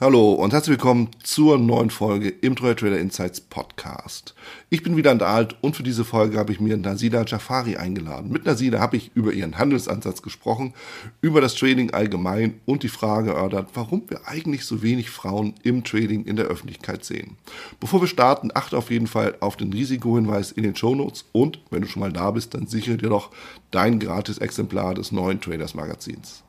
Hallo und herzlich willkommen zur neuen Folge im Trade Trader Insights Podcast. Ich bin wieder an der Alt und für diese Folge habe ich mir Nasida Jafari eingeladen. Mit Nasida habe ich über ihren Handelsansatz gesprochen, über das Trading allgemein und die Frage erörtert, warum wir eigentlich so wenig Frauen im Trading in der Öffentlichkeit sehen. Bevor wir starten, achte auf jeden Fall auf den Risikohinweis in den Show Notes und wenn du schon mal da bist, dann sichere dir doch dein gratis Exemplar des neuen Traders Magazins.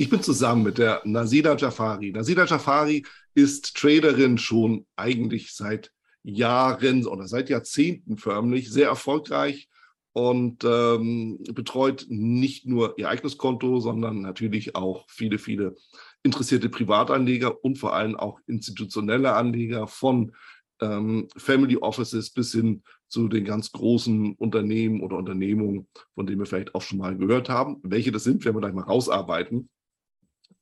Ich bin zusammen mit der Nasida Jafari. Nasida Jafari ist Traderin schon eigentlich seit Jahren oder seit Jahrzehnten förmlich, sehr erfolgreich und ähm, betreut nicht nur ihr eigenes Konto, sondern natürlich auch viele, viele interessierte Privatanleger und vor allem auch institutionelle Anleger von ähm, Family Offices bis hin zu den ganz großen Unternehmen oder Unternehmungen, von denen wir vielleicht auch schon mal gehört haben. Welche das sind, werden wir gleich mal rausarbeiten.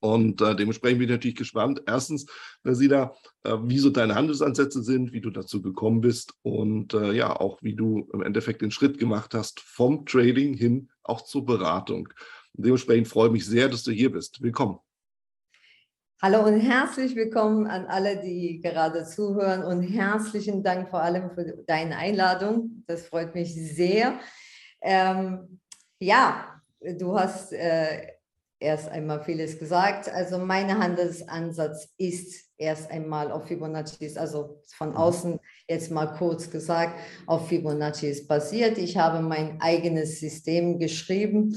Und äh, dementsprechend bin ich natürlich gespannt. Erstens, Nasida, äh, wie so deine Handelsansätze sind, wie du dazu gekommen bist und äh, ja, auch wie du im Endeffekt den Schritt gemacht hast vom Trading hin auch zur Beratung. Und dementsprechend freue ich mich sehr, dass du hier bist. Willkommen. Hallo und herzlich willkommen an alle, die gerade zuhören und herzlichen Dank vor allem für deine Einladung. Das freut mich sehr. Ähm, ja, du hast äh, erst einmal vieles gesagt. Also mein Handelsansatz ist erst einmal auf Fibonacci, also von mhm. außen jetzt mal kurz gesagt, auf Fibonacci basiert. Ich habe mein eigenes System geschrieben,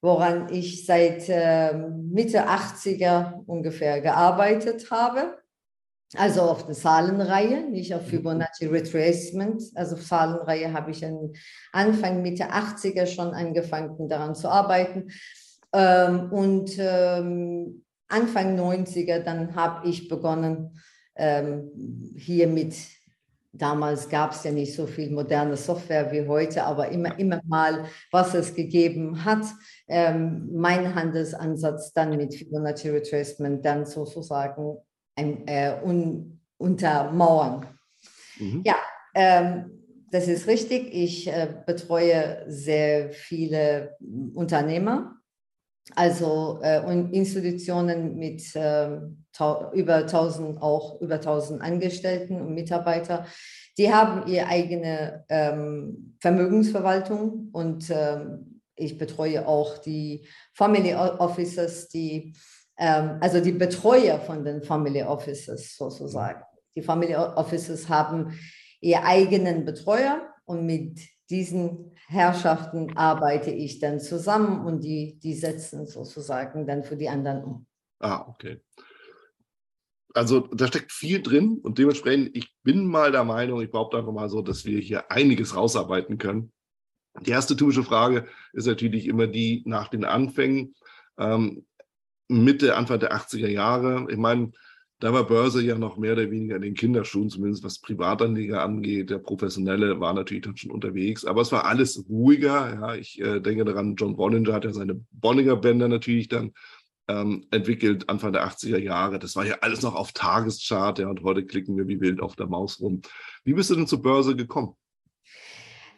woran ich seit äh, Mitte 80er ungefähr gearbeitet habe. Also auf der Zahlenreihe, nicht auf mhm. Fibonacci Retracement. Also Zahlenreihe habe ich Anfang Mitte 80er schon angefangen daran zu arbeiten. Ähm, und ähm, Anfang 90er, dann habe ich begonnen, ähm, hier mit, damals gab es ja nicht so viel moderne Software wie heute, aber immer, immer mal, was es gegeben hat, ähm, mein Handelsansatz dann mit Fibonacci Retracement dann sozusagen ein, äh, un, untermauern. Mhm. Ja, ähm, das ist richtig. Ich äh, betreue sehr viele Unternehmer also äh, Institutionen mit äh, über 1000 auch über 1000 Angestellten und Mitarbeiter, die haben ihre eigene ähm, Vermögensverwaltung und ähm, ich betreue auch die Family Officers, die ähm, also die Betreuer von den Family Officers sozusagen. Die Family Officers haben ihre eigenen Betreuer und mit diesen Herrschaften arbeite ich dann zusammen und die, die setzen sozusagen dann für die anderen um. Ah, okay. Also da steckt viel drin und dementsprechend, ich bin mal der Meinung, ich behaupte einfach mal so, dass wir hier einiges rausarbeiten können. Die erste typische Frage ist natürlich immer die nach den Anfängen. Ähm, Mitte, Anfang der 80er Jahre. Ich meine, da war Börse ja noch mehr oder weniger in den Kinderschuhen, zumindest was Privatanleger angeht. Der Professionelle war natürlich dann schon unterwegs, aber es war alles ruhiger. Ja, ich äh, denke daran, John Bollinger hat ja seine Bollinger-Bänder natürlich dann ähm, entwickelt, Anfang der 80er Jahre. Das war ja alles noch auf Tageschart, ja, und heute klicken wir wie wild auf der Maus rum. Wie bist du denn zur Börse gekommen?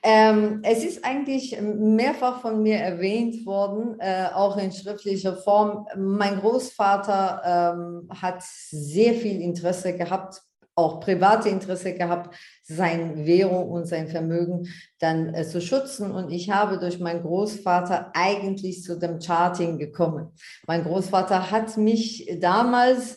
Ähm, es ist eigentlich mehrfach von mir erwähnt worden, äh, auch in schriftlicher Form. Mein Großvater ähm, hat sehr viel Interesse gehabt, auch private Interesse gehabt, sein Währung und sein Vermögen dann äh, zu schützen. Und ich habe durch meinen Großvater eigentlich zu dem Charting gekommen. Mein Großvater hat mich damals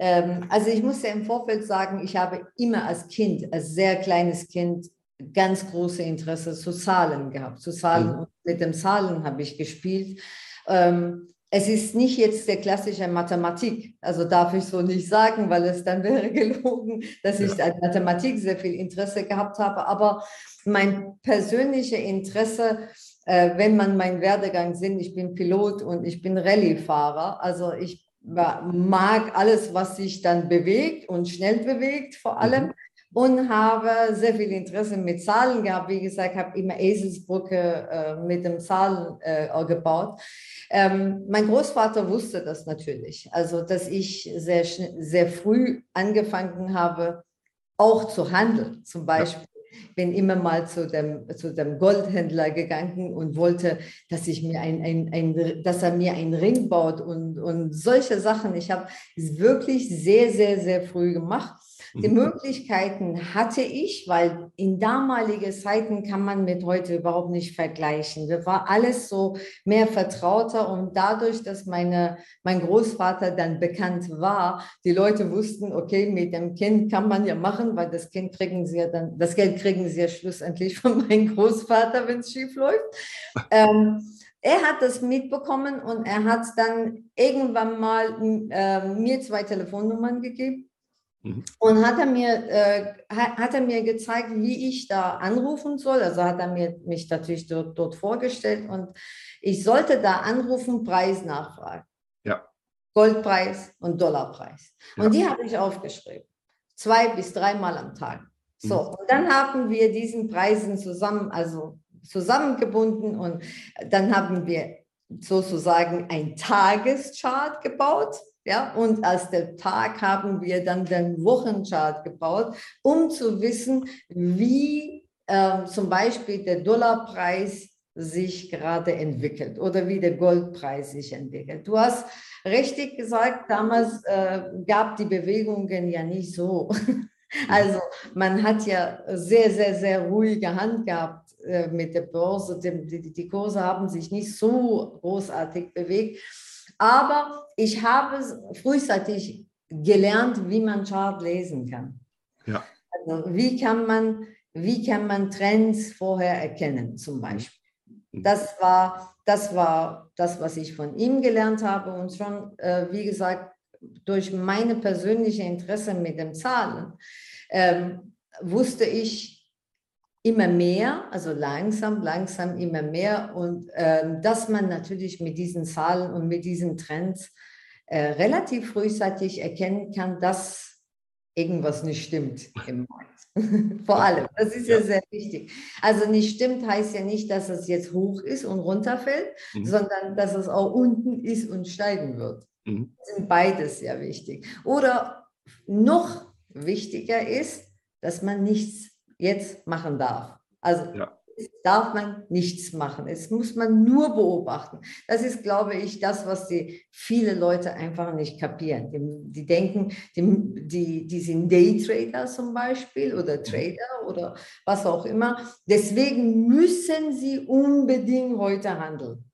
ähm, also ich muss ja im Vorfeld sagen, ich habe immer als Kind, als sehr kleines Kind ganz große Interesse zu Zahlen gehabt. Zu Zahlen mhm. und mit dem Zahlen habe ich gespielt. Ähm, es ist nicht jetzt der klassische Mathematik, also darf ich so nicht sagen, weil es dann wäre gelogen, dass ich an Mathematik sehr viel Interesse gehabt habe. Aber mein persönliches Interesse äh, wenn man meinen Werdegang sieht, ich bin Pilot und ich bin Rallye-Fahrer. Also ich mag alles, was sich dann bewegt und schnell bewegt vor allem. Mhm. Und habe sehr viel Interesse mit Zahlen gehabt. Wie gesagt, habe immer Eselsbrücke äh, mit dem Zahlen äh, gebaut. Ähm, mein Großvater wusste das natürlich. Also, dass ich sehr, sehr früh angefangen habe, auch zu handeln. Zum Beispiel bin immer mal zu dem, zu dem Goldhändler gegangen und wollte, dass, ich mir ein, ein, ein, dass er mir einen Ring baut und, und solche Sachen. Ich habe es wirklich sehr, sehr, sehr früh gemacht. Die mhm. Möglichkeiten hatte ich, weil in damaligen Zeiten kann man mit heute überhaupt nicht vergleichen. Das war alles so mehr vertrauter und dadurch, dass meine, mein Großvater dann bekannt war, die Leute wussten, okay, mit dem Kind kann man ja machen, weil das Kind kriegen sie ja dann, das Geld kriegen sie ja schlussendlich von meinem Großvater, wenn es schief läuft. Ähm, er hat das mitbekommen und er hat dann irgendwann mal äh, mir zwei Telefonnummern gegeben Mhm. Und hat er, mir, äh, hat er mir gezeigt, wie ich da anrufen soll. Also hat er mir, mich natürlich dort, dort vorgestellt und ich sollte da anrufen, Preis nachfragen. Ja. Goldpreis und Dollarpreis. Ja. Und die habe ich aufgeschrieben. Zwei bis dreimal am Tag. So, mhm. und dann haben wir diesen Preisen zusammen, also zusammengebunden und dann haben wir sozusagen ein Tageschart gebaut ja, und als der Tag haben wir dann den Wochenchart gebaut, um zu wissen, wie äh, zum Beispiel der Dollarpreis sich gerade entwickelt oder wie der Goldpreis sich entwickelt. Du hast richtig gesagt, damals äh, gab die Bewegungen ja nicht so. Also man hat ja sehr, sehr, sehr ruhige Hand gehabt äh, mit der Börse. Die, die, die Kurse haben sich nicht so großartig bewegt. Aber ich habe frühzeitig gelernt, wie man Chart lesen kann. Ja. Also wie kann man, wie kann man Trends vorher erkennen, zum Beispiel. Mhm. Das war, das war das, was ich von ihm gelernt habe und schon, äh, wie gesagt, durch meine persönliche Interesse mit den Zahlen ähm, wusste ich, immer mehr, also langsam, langsam immer mehr und äh, dass man natürlich mit diesen Zahlen und mit diesen Trends äh, relativ frühzeitig erkennen kann, dass irgendwas nicht stimmt im Markt. Vor allem, das ist ja. ja. sehr wichtig. Also nicht stimmt heißt ja nicht, dass es jetzt hoch ist und runterfällt, mhm. sondern dass es auch unten ist und steigen wird. Mhm. Das sind beides sehr wichtig. Oder noch wichtiger ist, dass man nichts jetzt machen darf. Also ja. darf man nichts machen. Es muss man nur beobachten. Das ist, glaube ich, das, was die viele Leute einfach nicht kapieren. Die, die denken, die, die, die sind Daytrader zum Beispiel oder mhm. Trader oder was auch immer. Deswegen müssen sie unbedingt heute handeln.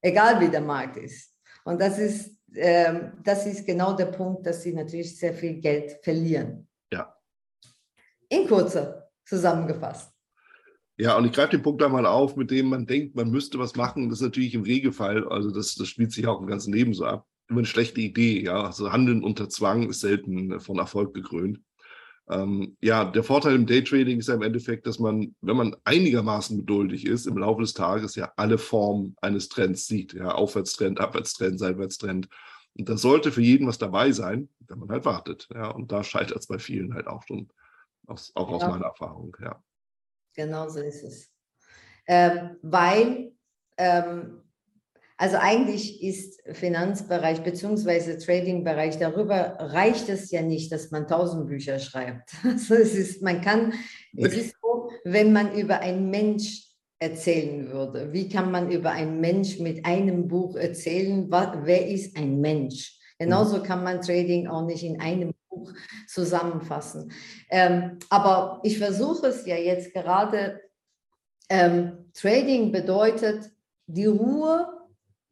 Egal wie der Markt ist. Und das ist, ähm, das ist genau der Punkt, dass sie natürlich sehr viel Geld verlieren. In kurzer zusammengefasst. Ja, und ich greife den Punkt einmal auf, mit dem man denkt, man müsste was machen. Das ist natürlich im Regelfall, also das, das spielt sich auch im ganzen Leben so ab, immer eine schlechte Idee. Ja, also Handeln unter Zwang ist selten von Erfolg gekrönt. Ähm, ja, der Vorteil im Daytrading ist ja im Endeffekt, dass man, wenn man einigermaßen geduldig ist, im Laufe des Tages ja alle Formen eines Trends sieht. Ja, Aufwärtstrend, Abwärtstrend, Seitwärtstrend. Und da sollte für jeden was dabei sein, wenn man halt wartet. Ja, und da scheitert es bei vielen halt auch schon, aus, auch aus meiner Erfahrung. Ja. Genau so ist es. Ähm, weil, ähm, also eigentlich ist Finanzbereich bzw. Tradingbereich, darüber reicht es ja nicht, dass man tausend Bücher schreibt. Also es ist, man kann, es ist so, wenn man über einen Mensch erzählen würde. Wie kann man über einen Mensch mit einem Buch erzählen? wer ist ein Mensch? Genauso mhm. kann man Trading auch nicht in einem Buch zusammenfassen. Ähm, aber ich versuche es ja jetzt gerade. Ähm, Trading bedeutet die Ruhe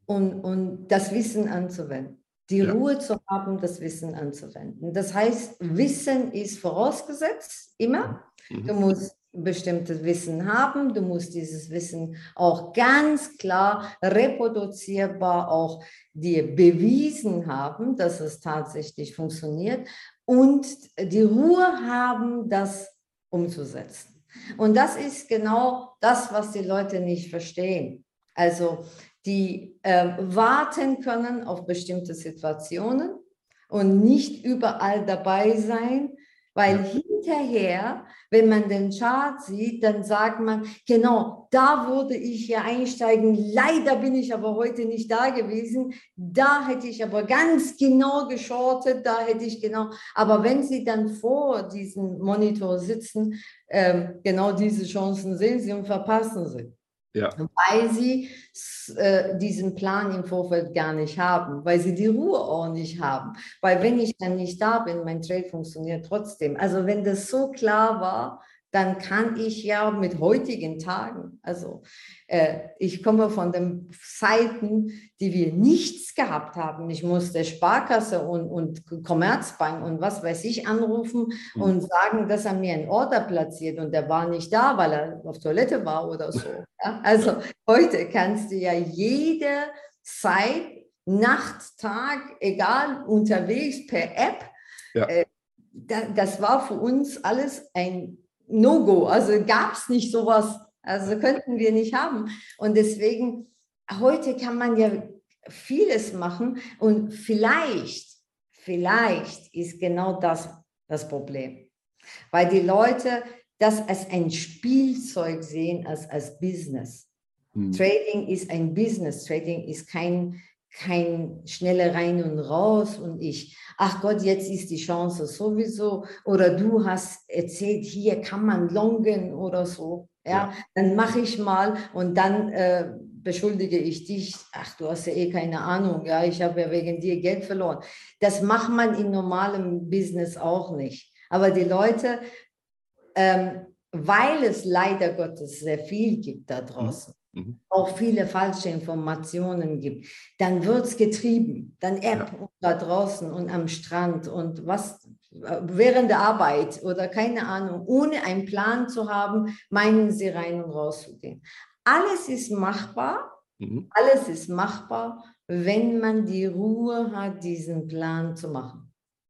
und, und das Wissen anzuwenden. Die ja. Ruhe zu haben, das Wissen anzuwenden. Das heißt, Wissen ist vorausgesetzt, immer. Mhm. Du musst bestimmtes Wissen haben. Du musst dieses Wissen auch ganz klar reproduzierbar auch dir bewiesen haben, dass es tatsächlich funktioniert und die Ruhe haben, das umzusetzen. Und das ist genau das, was die Leute nicht verstehen. Also die äh, warten können auf bestimmte Situationen und nicht überall dabei sein, weil hinterher, wenn man den Chart sieht, dann sagt man, genau, da würde ich ja einsteigen. Leider bin ich aber heute nicht da gewesen. Da hätte ich aber ganz genau geschortet, da hätte ich genau. Aber wenn Sie dann vor diesem Monitor sitzen, ähm, genau diese Chancen sehen Sie und verpassen sie. Ja. Weil sie äh, diesen Plan im Vorfeld gar nicht haben, weil sie die Ruhe auch nicht haben. Weil wenn ich dann nicht da bin, mein Trade funktioniert trotzdem. Also wenn das so klar war, dann kann ich ja mit heutigen Tagen, also äh, ich komme von den Zeiten, die wir nichts gehabt haben. Ich musste Sparkasse und, und Commerzbank und was weiß ich anrufen mhm. und sagen, dass er mir einen Order platziert und der war nicht da, weil er auf Toilette war oder so. Ja? Also heute kannst du ja jede Zeit, Nacht, Tag, egal, unterwegs per App. Ja. Äh, das war für uns alles ein No-Go. Also gab es nicht sowas, also könnten wir nicht haben. Und deswegen, heute kann man ja vieles machen und vielleicht, vielleicht ist genau das das Problem. Weil die Leute das als ein Spielzeug sehen, als als Business. Hm. Trading ist ein Business. Trading ist kein, kein schnelle rein und raus und ich, ach Gott, jetzt ist die Chance sowieso oder du hast erzählt, hier kann man longen oder so, ja, ja. dann mache ich mal und dann äh, beschuldige ich dich, ach du hast ja eh keine Ahnung, ja, ich habe ja wegen dir Geld verloren. Das macht man in normalem Business auch nicht. Aber die Leute, ähm, weil es leider Gottes sehr viel gibt da draußen, mhm. Auch viele falsche Informationen gibt, dann wird es getrieben. Dann App ja. da draußen und am Strand und was während der Arbeit oder keine Ahnung, ohne einen Plan zu haben, meinen sie rein und raus zu gehen. Alles ist machbar, mhm. alles ist machbar, wenn man die Ruhe hat, diesen Plan zu machen.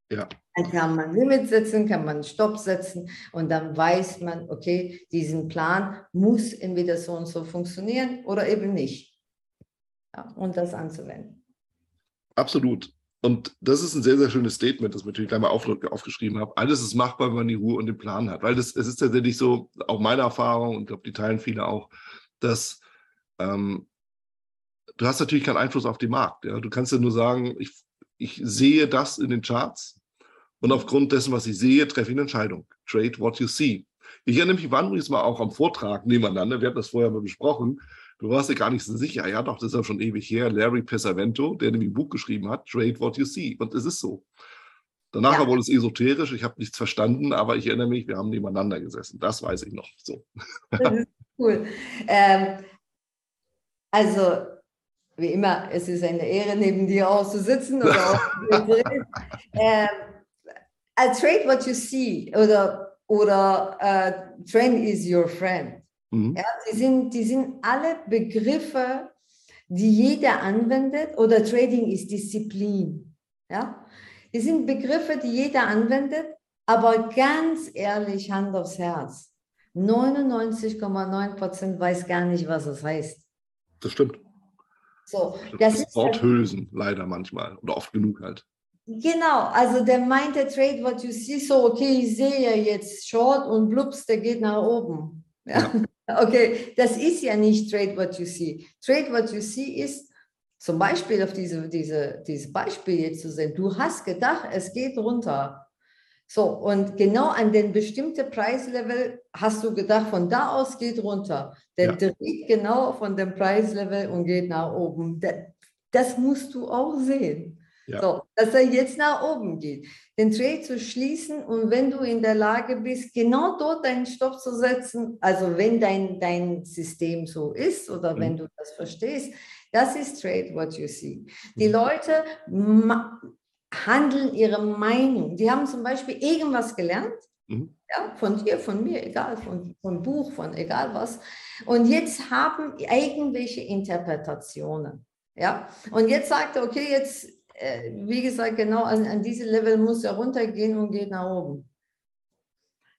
Ja. Dann kann man Limit setzen, kann man Stopp setzen und dann weiß man, okay, diesen Plan muss entweder so und so funktionieren oder eben nicht. Ja, und das anzuwenden. Absolut. Und das ist ein sehr, sehr schönes Statement, das ich natürlich gleich mal auf, aufgeschrieben habe. Alles ist machbar, wenn man die Ruhe und den Plan hat. Weil das, es ist tatsächlich so, auch meine Erfahrung, und ich glaube, die teilen viele auch, dass ähm, du hast natürlich keinen Einfluss auf den Markt. Ja? Du kannst ja nur sagen, ich, ich sehe das in den Charts und aufgrund dessen, was ich sehe, treffe ich eine Entscheidung. Trade what you see. Ich erinnere mich, waren übrigens mal auch am Vortrag nebeneinander. Wir hatten das vorher mal besprochen. Du warst dir gar nicht so sicher. Ja, doch, das ist ja schon ewig her. Larry Pesavento, der nämlich ein Buch geschrieben hat, Trade what you see. Und es ist so. Danach ja. wurde es esoterisch. Ich habe nichts verstanden, aber ich erinnere mich, wir haben nebeneinander gesessen. Das weiß ich noch. So. Das ist cool. Ähm, also, wie immer, es ist eine Ehre, neben dir auch zu sitzen oder auch ähm, uh, trade what you see oder, oder uh, trend is your friend. Mhm. Ja, die, sind, die sind alle Begriffe, die jeder anwendet oder Trading ist Disziplin. Ja? Die sind Begriffe, die jeder anwendet, aber ganz ehrlich, Hand aufs Herz. 99,9 Prozent weiß gar nicht, was es heißt. Das stimmt. So, das, das ist Worthülsen leider manchmal oder oft genug halt. Genau, also der meint der Trade, what you see, so okay, ich sehe ja jetzt Short und blups, der geht nach oben. Ja? ja. Okay, das ist ja nicht Trade what you see. Trade what you see ist zum Beispiel auf diese, diese, dieses Beispiel jetzt zu sehen. Du hast gedacht, es geht runter. So, und genau an den bestimmten Preislevel hast du gedacht, von da aus geht runter. Der ja. dreht genau von dem Preislevel und geht nach oben. Das musst du auch sehen. Ja. So, dass er jetzt nach oben geht. Den Trade zu schließen und wenn du in der Lage bist, genau dort deinen Stopp zu setzen, also wenn dein, dein System so ist oder mhm. wenn du das verstehst, das ist Trade What You See. Die mhm. Leute handeln ihre Meinung. Die haben zum Beispiel irgendwas gelernt, mhm. ja, von dir, von mir, egal, von, von Buch, von egal was. Und jetzt haben irgendwelche Interpretationen. Ja, und jetzt sagt er, okay, jetzt, wie gesagt, genau an, an diese Level muss er runtergehen und geht nach oben.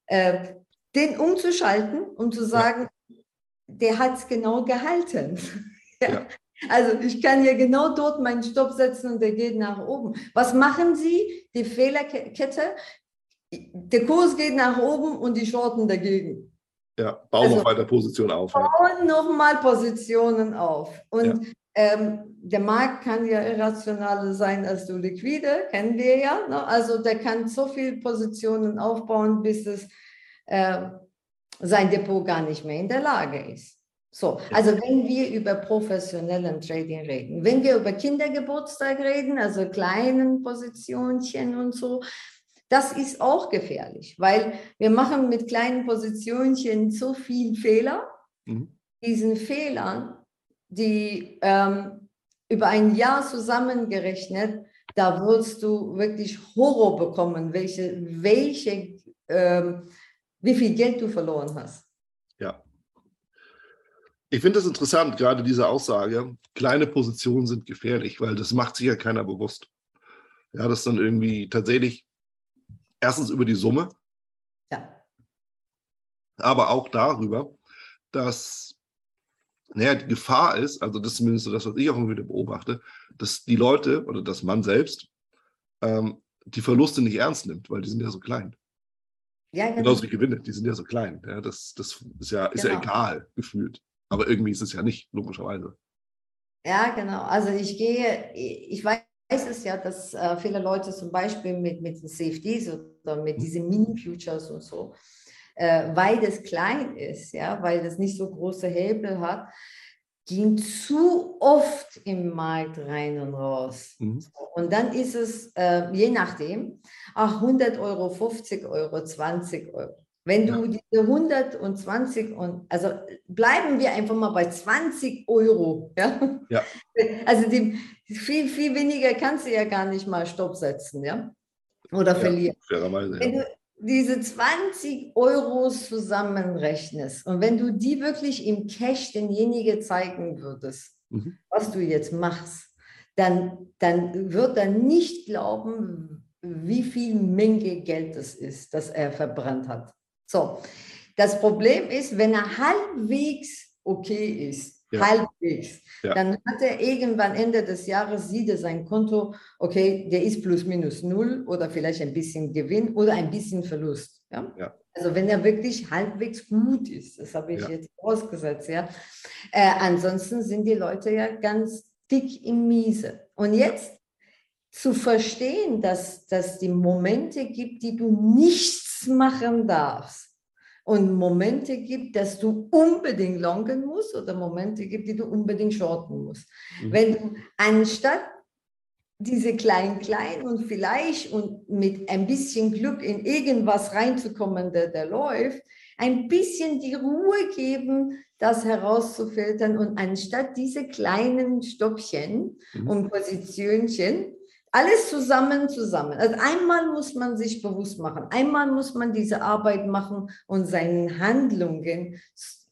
Äh, den umzuschalten und zu sagen, ja. der hat es genau gehalten. ja. ja. Also ich kann hier genau dort meinen Stopp setzen und der geht nach oben. Was machen Sie? Die Fehlerkette. Der Kurs geht nach oben und die Shorten dagegen. Ja, bauen also, noch weiter Positionen auf. Bauen ja. nochmal Positionen auf. Und. Ähm, der Markt kann ja irrationaler sein als du liquide, kennen wir ja. Ne? Also der kann so viele Positionen aufbauen, bis es äh, sein Depot gar nicht mehr in der Lage ist. So, also wenn wir über professionellen Trading reden, wenn wir über Kindergeburtstag reden, also kleinen Positionchen und so, das ist auch gefährlich, weil wir machen mit kleinen Positionchen so viel Fehler. Mhm. Diesen Fehlern, die ähm, über ein Jahr zusammengerechnet, da wirst du wirklich Horror bekommen, welche, welche, ähm, wie viel Geld du verloren hast. Ja. Ich finde es interessant, gerade diese Aussage, kleine Positionen sind gefährlich, weil das macht sich ja keiner bewusst. Ja, das dann irgendwie tatsächlich erstens über die Summe, ja. aber auch darüber, dass naja, die Gefahr ist, also das ist zumindest so das, was ich auch immer wieder beobachte, dass die Leute oder dass man selbst ähm, die Verluste nicht ernst nimmt, weil die sind ja so klein. Ja, genau. Genauso wie Gewinne, die sind ja so klein. Ja, das, das ist ja, ist genau. ja egal, gefühlt. Aber irgendwie ist es ja nicht, logischerweise. Ja, genau. Also ich gehe, ich weiß es ja, dass äh, viele Leute zum Beispiel mit, mit den CFDs oder mit mhm. diesen Mini-Futures und so, äh, weil das klein ist, ja, weil das nicht so große Hebel hat, gehen zu oft im Markt rein und raus. Mhm. Und dann ist es, äh, je nachdem, ach, 100 Euro, 50 Euro, 20 Euro. Wenn du ja. diese 120 und also bleiben wir einfach mal bei 20 Euro. Ja? ja. Also die, viel, viel weniger kannst du ja gar nicht mal Stopp setzen, ja? Oder ja, verlieren. Fairerweise, Wenn du diese 20 Euro zusammenrechnest und wenn du die wirklich im Cash denjenigen zeigen würdest, mhm. was du jetzt machst, dann, dann wird er nicht glauben, wie viel Menge Geld es ist, das er verbrannt hat. So, das Problem ist, wenn er halbwegs okay ist, ja. halbwegs, ja. dann hat er irgendwann Ende des Jahres, sieht er sein Konto, okay, der ist plus minus null oder vielleicht ein bisschen Gewinn oder ein bisschen Verlust. Ja? ja. Also wenn er wirklich halbwegs gut ist, das habe ich jetzt ausgesetzt, ja. Äh, ansonsten sind die Leute ja ganz dick im Miese. Und jetzt zu verstehen, dass, dass die Momente gibt, die du nichts machen darfst und Momente gibt, dass du unbedingt longen musst oder Momente gibt, die du unbedingt shorten musst. Mhm. Wenn du anstatt diese klein-klein und vielleicht und mit ein bisschen Glück in irgendwas reinzukommen, der, der läuft, ein bisschen die Ruhe geben, das herauszufiltern und anstatt diese kleinen Stoppchen mhm. und Positionchen alles zusammen, zusammen. Also einmal muss man sich bewusst machen, einmal muss man diese Arbeit machen und seinen Handlungen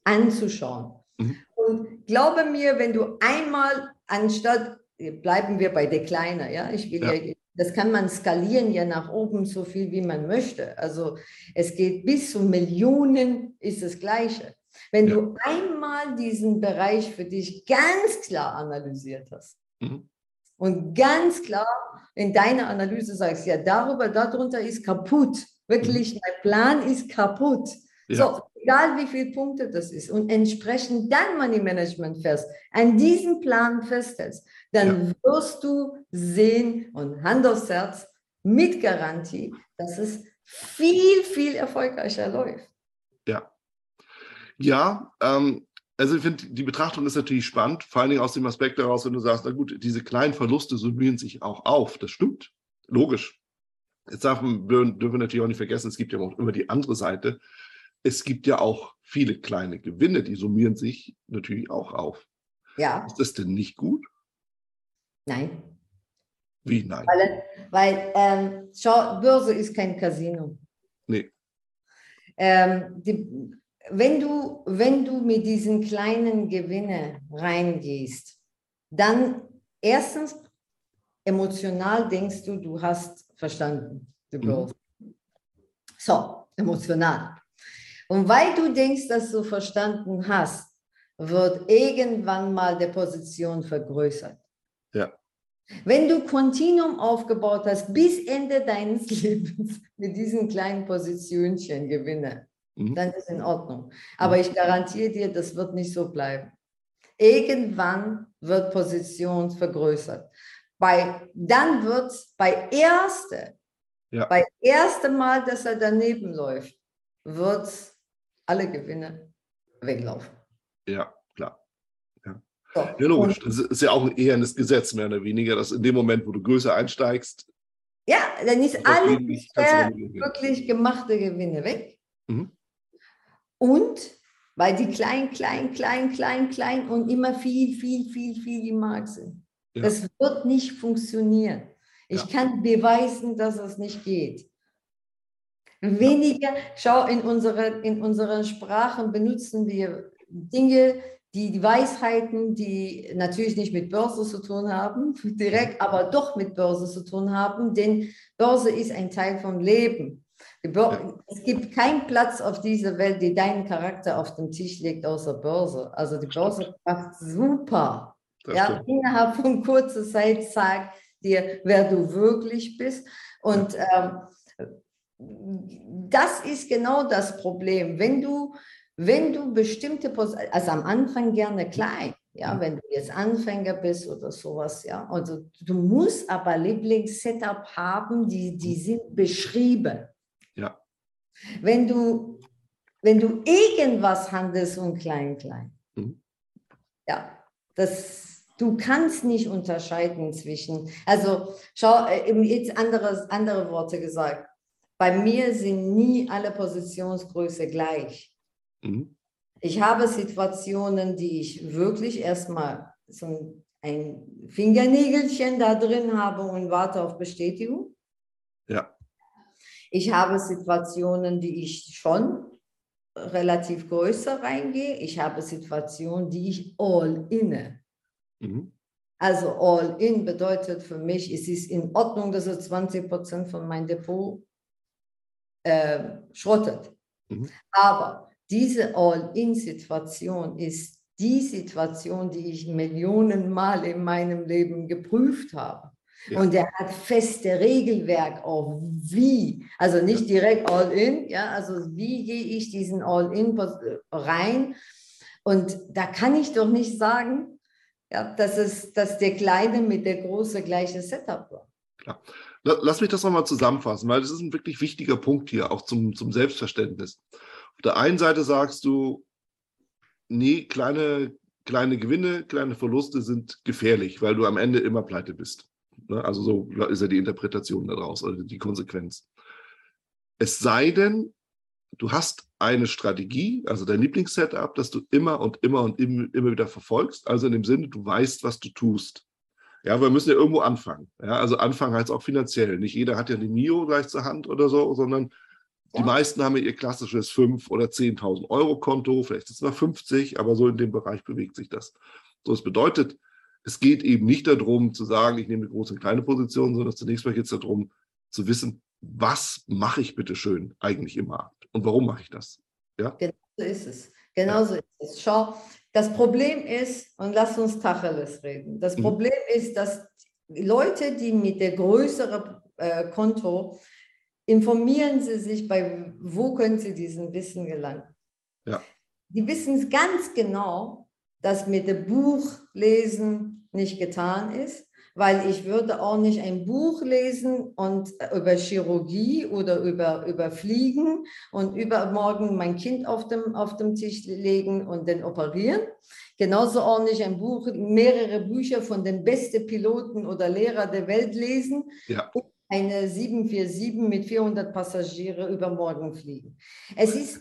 anzuschauen. Mhm. Und glaube mir, wenn du einmal anstatt, bleiben wir bei der Kleiner, ja, ich will ja. ja das kann man skalieren ja nach oben so viel, wie man möchte. Also es geht bis zu Millionen, ist das Gleiche. Wenn ja. du einmal diesen Bereich für dich ganz klar analysiert hast, mhm und ganz klar in deiner Analyse sagst, ja, darüber, darunter ist kaputt. Wirklich, mhm. dein Plan ist kaputt. Ja. So, egal wie viele Punkte das ist und entsprechend dann Money Management fest, an diesem Plan festhältst, dann ja. wirst du sehen und Hand aufs Herz mit Garantie, dass es viel, viel erfolgreicher läuft. Ja. Ja, ähm, also ich finde, die Betrachtung ist natürlich spannend, vor allen Dingen aus dem Aspekt daraus, wenn du sagst, na gut, diese kleinen Verluste summieren sich auch auf. Das stimmt, logisch. Jetzt dürfen wir, dürfen wir natürlich auch nicht vergessen, es gibt ja auch immer die andere Seite. Es gibt ja auch viele kleine Gewinne, die summieren sich natürlich auch auf. Ja. Ist das denn nicht gut? Nein. Wie nein? Weil, weil ähm, schau, Börse ist kein Casino. Nee. Ähm, die, wenn du, wenn du mit diesen kleinen Gewinnen reingehst, dann erstens emotional denkst du, du hast verstanden. Du mhm. So, emotional. Und weil du denkst, dass du verstanden hast, wird irgendwann mal die Position vergrößert. Ja. Wenn du Kontinuum aufgebaut hast bis Ende deines Lebens mit diesen kleinen Positionchen gewinne, mhm. dann ist in Ordnung. Aber ich garantiere dir, das wird nicht so bleiben. Irgendwann wird Position vergrößert. Bei, dann wird es bei erste, ja. bei erstem Mal, dass er daneben läuft, wird alle Gewinne weglaufen. Ja, klar. Ja, so. ja logisch. Das ist ja auch ein ehernes Gesetz, mehr oder weniger, dass in dem Moment, wo du größer einsteigst. Ja, dann ist alle bisher wirklich gemachte Gewinne weg. Mhm. Und weil die klein, klein, klein, klein, klein und immer viel, viel, viel, viel im Markt sind. Ja. Das wird nicht funktionieren. Ich ja. kann beweisen, dass es nicht geht. Weniger, schau, in, unsere, in unseren Sprachen benutzen wir Dinge, die, die Weisheiten, die natürlich nicht mit Börse zu tun haben, direkt, aber doch mit Börse zu tun haben, denn Börse ist ein Teil vom Leben. Es gibt keinen Platz auf dieser Welt, der deinen Charakter auf den Tisch legt, außer Börse. Also die Börse macht super. ja, innerhalb von kurzer Zeit sagt dir, wer du wirklich bist. Und ja. ähm, das ist genau das Problem. Wenn du wenn du bestimmte, also am Anfang gerne klein, ja, wenn du jetzt Anfänger bist oder sowas, ja, also du musst aber Lieblingssetup haben, die, die sind beschrieben. Wenn du, wenn du irgendwas handelst und klein, klein, mhm. ja, das, du kannst nicht unterscheiden zwischen, also schau, äh, jetzt andere, andere Worte gesagt, bei mir sind nie alle Positionsgröße gleich. Mhm. Ich habe Situationen, die ich wirklich erstmal so ein Fingernägelchen da drin habe und warte auf Bestätigung. Ich habe Situationen, die ich schon relativ größer reingehe. Ich habe Situationen, die ich all inne. Mhm. Also all in bedeutet für mich, es ist in Ordnung, dass es 20 Prozent von meinem Depot äh, schrottet. Mhm. Aber diese All-in-Situation ist die Situation, die ich Millionenmal in meinem Leben geprüft habe. Ja. Und er hat feste Regelwerk auch wie, also nicht direkt All-in, ja, also wie gehe ich diesen All-in rein? Und da kann ich doch nicht sagen, ja, dass, es, dass der Kleine mit der Große gleiche Setup war. Klar. Lass mich das nochmal zusammenfassen, weil das ist ein wirklich wichtiger Punkt hier, auch zum, zum Selbstverständnis. Auf der einen Seite sagst du, nee, kleine, kleine Gewinne, kleine Verluste sind gefährlich, weil du am Ende immer pleite bist. Ne? Also so ist ja die Interpretation daraus, also die Konsequenz. Es sei denn, du hast eine Strategie, also dein Lieblingssetup, das du immer und immer und immer wieder verfolgst. Also in dem Sinne, du weißt, was du tust. Ja, wir müssen ja irgendwo anfangen. Ja, also anfangen heißt auch finanziell. Nicht jeder hat ja die Mio gleich zur Hand oder so, sondern die meisten haben ihr klassisches 5.000 oder 10.000 Euro Konto, vielleicht ist es mal 50, aber so in dem Bereich bewegt sich das. So, es bedeutet, es geht eben nicht darum zu sagen, ich nehme eine große und kleine Position, sondern zunächst mal geht es darum zu wissen, was mache ich bitte schön eigentlich im Markt und warum mache ich das? Ja? Genau so ist es. Genau so ist es. Schau, das Problem ist, und lass uns Tacheles reden, das mhm. Problem mhm. ist, dass Leute, die mit der größeren äh, Konto informieren Sie sich bei, wo können Sie diesen Wissen gelangen. Ja. Die wissen ganz genau, dass mit dem Buch lesen nicht getan ist, weil ich würde auch nicht ein Buch lesen und über Chirurgie oder über, über Fliegen und übermorgen mein Kind auf dem, auf dem Tisch legen und dann operieren. Genauso auch nicht ein Buch, mehrere Bücher von den besten Piloten oder Lehrer der Welt lesen, ja eine 747 mit 400 Passagiere übermorgen fliegen. Es ist,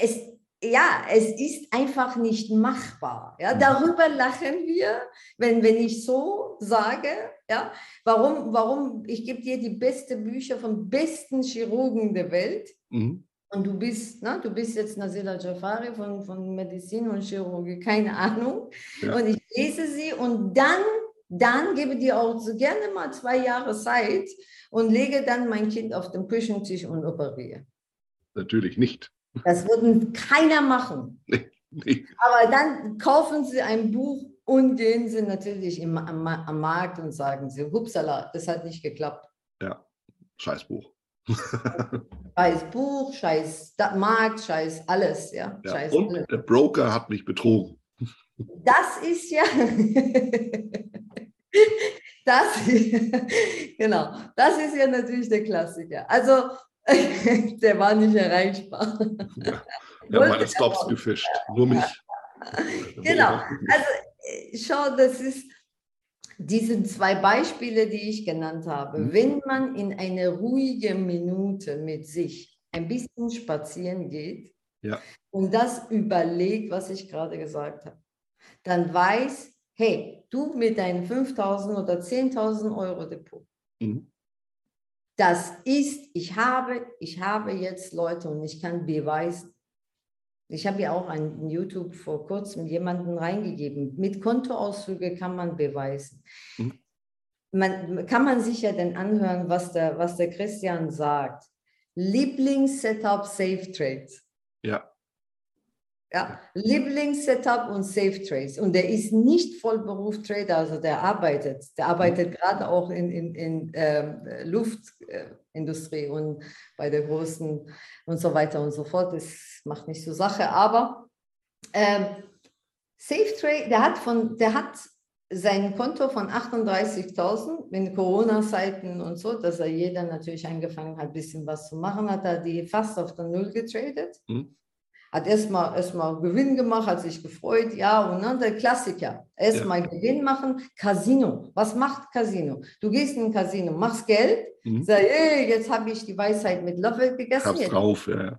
es, ja, es ist einfach nicht machbar. Ja, mhm. darüber lachen wir, wenn, wenn ich so sage, ja, warum, warum, ich gebe dir die besten Bücher von besten Chirurgen der Welt. Mhm. Und du bist, na, du bist jetzt Nazila Jafari von, von Medizin und Chirurgie, keine Ahnung. Ja. Und ich lese sie und dann, dann gebe dir auch so gerne mal zwei Jahre Zeit, und lege dann mein Kind auf den Küchentisch und operiere. Natürlich nicht. Das würden keiner machen. Nee, nee. Aber dann kaufen sie ein Buch und gehen sie natürlich im, am, am Markt und sagen sie, hupsala, das hat nicht geklappt. Ja, Scheißbuch. Scheiß Buch, scheiß Da- Markt, scheiß alles, ja. Ja. Scheiß Und alles. der Broker hat mich betrogen. Das ist ja. Das, genau, das ist ja natürlich der Klassiker. Also, der war nicht erreichbar. Ja, ja Wollte meine Stops gefischt. Nur mich. Genau. Also, äh, schau, das ist diese zwei Beispiele, die ich genannt habe. Mhm. Wenn man in eine ruhige Minute mit sich ein bisschen spazieren geht Ja. und das überlegt, was ich gerade gesagt habe, dann weiß, hey, du mit deinen 5.000 oder 10.000 Euro Depot, Mhm. Das ist, ich habe, ich habe jetzt Leute und ich kann beweisen. Ich habe ja auch an YouTube vor kurzem jemanden reingegeben. Mit Kontoauszüge kann man beweisen. Mhm. Man, kann man sich ja dann anhören, was der, was der Christian sagt. Lieblings-Setup Safe Trades. Ja, Ja, Lieblings-Setup und Safe Trades. Und der ist nicht Vollberuf-Trader, also der arbeitet. Der arbeitet gerade auch in, in, in ähm, Luftindustrie und bei der großen und so weiter und so fort. Das macht nicht so Sache. Aber ähm, Safe Trade, der hat, von, der hat sein Konto von 38.000 in Corona-Zeiten und so, dass er jeder natürlich angefangen hat, ein bisschen was zu machen, hat er die fast auf der Null getradet. Mhm. Hat erstmal erstmal Gewinn gemacht, hat sich gefreut, ja, und dann der Klassiker. Erstmal Gewinn machen, Casino. Was macht Casino? Du gehst in ein Casino, machst Geld, Mhm. sagst, hey, jetzt habe ich die Weisheit mit Löffel gegessen. hab's Jetzt drauf. Ja, ja.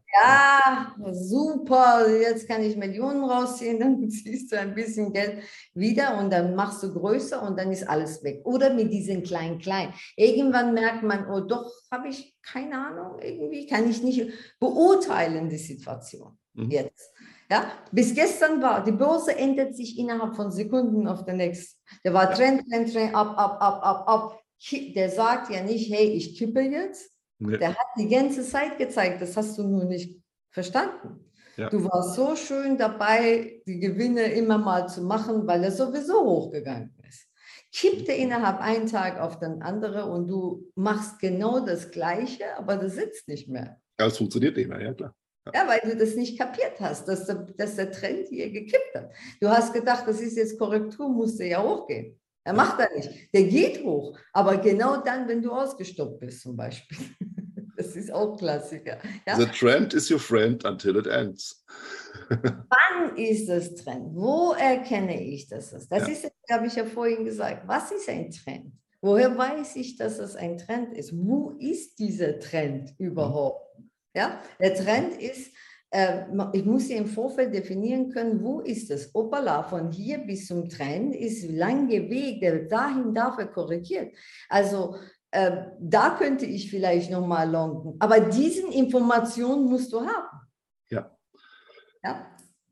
ja, super, jetzt kann ich Millionen rausziehen, dann ziehst du ein bisschen Geld wieder und dann machst du größer und dann ist alles weg. Oder mit diesen kleinen, kleinen. Irgendwann merkt man, oh doch, habe ich keine Ahnung, irgendwie kann ich nicht beurteilen die Situation Mhm. jetzt. Ja, bis gestern war, die Börse ändert sich innerhalb von Sekunden auf der nächsten. Der war Trend, Trend, Trend, ab, ab, ab, ab, ab. Der sagt ja nicht, hey, ich kippe jetzt, Nee. der hat die ganze Zeit gezeigt, das hast du nur nicht verstanden. Ja. Du warst so schön dabei, die Gewinne immer mal zu machen, weil er sowieso hochgegangen ist. Kippte innerhalb einen Tag auf den anderen und du machst genau das Gleiche, aber das sitzt nicht mehr. Ja, es funktioniert nicht mehr, ja klar. Ja, weil du das nicht kapiert hast, dass der, dass der Trend hier gekippt hat. Du hast gedacht, das ist jetzt Korrektur, musste ja hochgehen. Er macht er nicht. Der geht hoch, aber genau dann, wenn du ausgestoppt bist zum Beispiel. Das ist auch Klassiker. Ja? The trend is your friend until it ends. Wann ist das Trend? Wo erkenne ich das? ist? Das Ja. ist, habe ich ja vorhin gesagt. Was ist ein Trend? Woher weiß ich, dass es ein Trend ist? Wo ist dieser Trend überhaupt? Ja, der Trend ist, äh, ich muss sie im Vorfeld definieren können, wo ist es? Opala, von hier bis zum Trend ist ein langer Weg, der dahin darf er korrigiert. Also äh, da könnte ich vielleicht nochmal longen. Aber diesen Informationen musst du haben. Ja. Ja.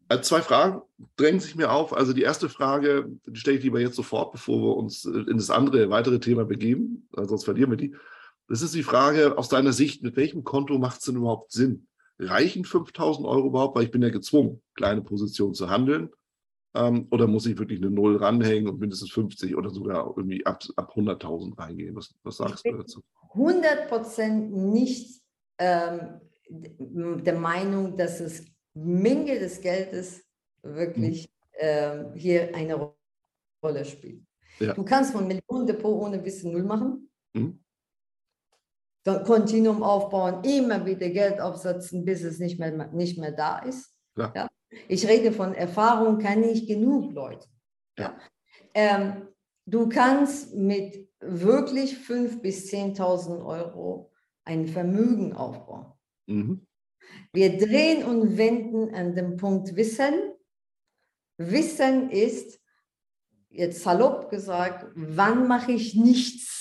Also zwei Fragen drängen sich mir auf. Also die erste Frage, die stelle ich lieber jetzt sofort, bevor wir uns äh, in das andere, weitere Thema begeben, äh, sonst verlieren wir die. Das ist die Frage aus deiner Sicht, mit welchem Konto macht es denn überhaupt Sinn? Reichen 5000 Euro überhaupt? Weil ich bin ja gezwungen, kleine Positionen zu handeln. Ähm, oder muss ich wirklich eine Null ranhängen und mindestens 50 oder sogar irgendwie ab, ab 100.000 reingehen? Was, was sagst du dazu? 100 Prozent nicht ähm, der Meinung, dass es Menge des Geldes wirklich ähm, hier eine Ro- Rolle spielt. Ja. Du kannst von Millionendepot ohne Wissen Null machen, Mhm. Kontinuum aufbauen, immer wieder Geld aufsetzen, bis es nicht mehr, nicht mehr da ist. Klar. Ja? Ich rede von Erfahrung, kann ich genug Leute. Ja? Ähm, du kannst mit wirklich 5.000 bis 10.000 Euro ein Vermögen aufbauen. Mhm. Wir drehen und wenden an dem Punkt Wissen. Wissen ist, jetzt salopp gesagt, wann mache ich nichts?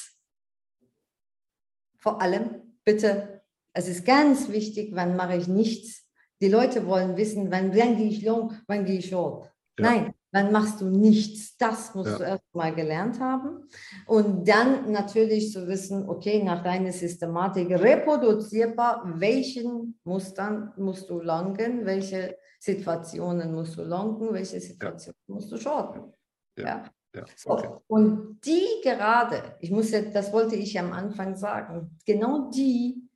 Vor allem, bitte, es ist ganz wichtig, wann mache ich nichts? Die Leute wollen wissen, wann, wann gehe ich long, wann gehe ich short. Ja. Nein, dann machst du nichts. Das musst Ja. du erst mal gelernt haben. Und dann natürlich zu wissen, okay, nach deiner Systematik reproduzierbar, welchen Mustern musst du langen, welche Situationen musst du longen, welche Situationen musst du shorten. Ja. Ja. Ja, So, okay. Und die gerade, ich muss jetzt, das wollte ich am Anfang sagen, genau die,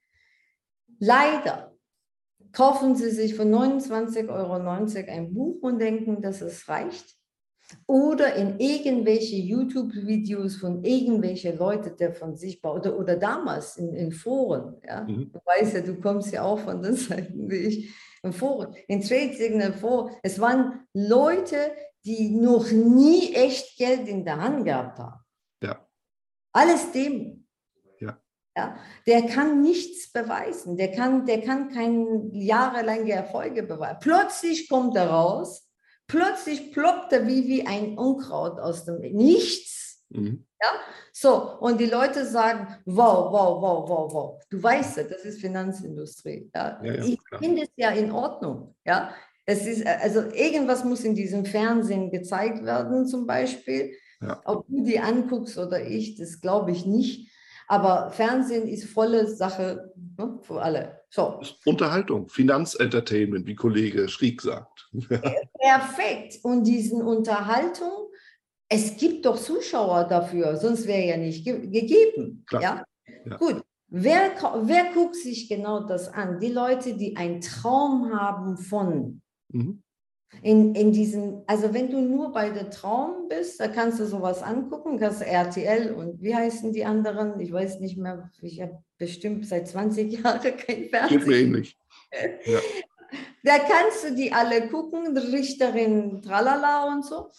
leider kaufen sie sich für 29,90 Euro ein Buch und denken, dass es reicht. Oder in irgendwelche YouTube-Videos von irgendwelchen Leuten, der von sich baut, oder, oder damals in, in Foren. Ja? Mhm. Du weißt ja, du kommst ja auch von den Seiten wie ich. In Foren, in Trade Signal Foren. Es waren Leute, die noch nie echt Geld in der Hand gehabt haben. Ja. Alles dem. Ja. Ja, der kann nichts beweisen, der kann, der kann keine jahrelange Erfolge beweisen. Plötzlich kommt er raus, plötzlich ploppt er wie, wie ein Unkraut aus dem Nichts. Mhm. So, und die Leute sagen, wow, wow, wow, wow, wow. Du weißt ja, das ist Finanzindustrie. Ja. Ja, ja, ich finde es ja in Ordnung. Ja. Es ist, also irgendwas muss in diesem Fernsehen gezeigt werden, zum Beispiel. Ja. Ob du die anguckst oder ich, das glaube ich nicht. Aber Fernsehen ist volle Sache ne, für alle. So, Unterhaltung, Finanzentertainment, wie Kollege Schrieg sagt. perfekt. Und diesen Unterhaltung, es gibt doch Zuschauer dafür, sonst wäre ja nicht ge gegeben. Klar. Ja? Ja. Gut. Wer, wer guckt sich genau das an? Die Leute, die einen Traum haben von Mhm. in, in diesen, also wenn du nur bei der Traum bist, da kannst du sowas angucken, kannst RTL und wie heißen die anderen? Ich weiß nicht mehr, ich habe bestimmt seit 20 Jahren kein Geht Fernsehen. mir ähnlich. Da kannst du die alle gucken, Richterin, tralala und so.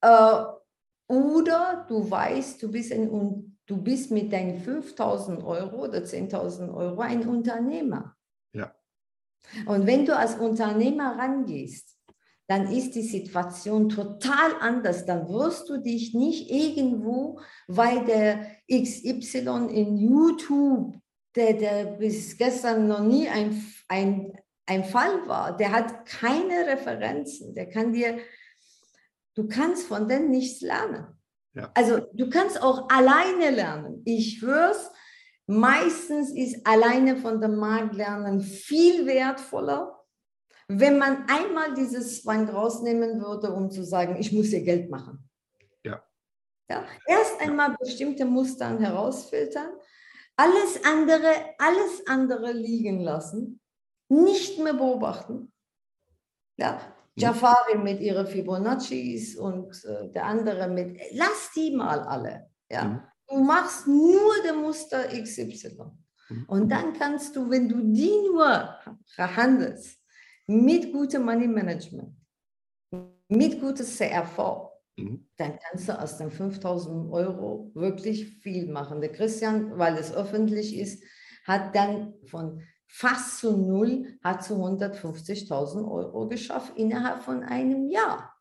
Äh, oder du weißt, du bist, Un- du bist mit deinen 5000 Euro oder 10.000 Euro ein Unternehmer. Und wenn du als Unternehmer rangehst, dann ist die Situation total anders. Dann wirst du dich nicht irgendwo, weil der XY in YouTube, der, der bis gestern noch nie ein, ein, ein Fall war, der hat keine Referenzen, der kann dir, du kannst von denen nichts lernen. Ja. Also du kannst auch alleine lernen. Ich schwör's, meistens ist alleine von dem Markt lernen viel wertvoller, wenn man einmal dieses Zwang rausnehmen würde, um zu sagen, ich muss hier Geld machen. Ja. Ja, erst einmal bestimmte Muster herausfiltern, alles andere, alles andere liegen lassen, nicht mehr beobachten. Ja, Jafari mit ihrer Fibonaccis und äh, der andere mit, lass die mal alle. Ja. Du machst nur der Muster XY. Mhm. Und dann kannst du, wenn du die nur handelst, mit gutem Money Management, mit gutes CRV, Mhm. dann kannst du aus den 5000 Euro wirklich viel machen. Der Christian, weil es öffentlich ist, hat dann von fast zu null, hat zu 150.000 Euro geschafft innerhalb von einem Jahr.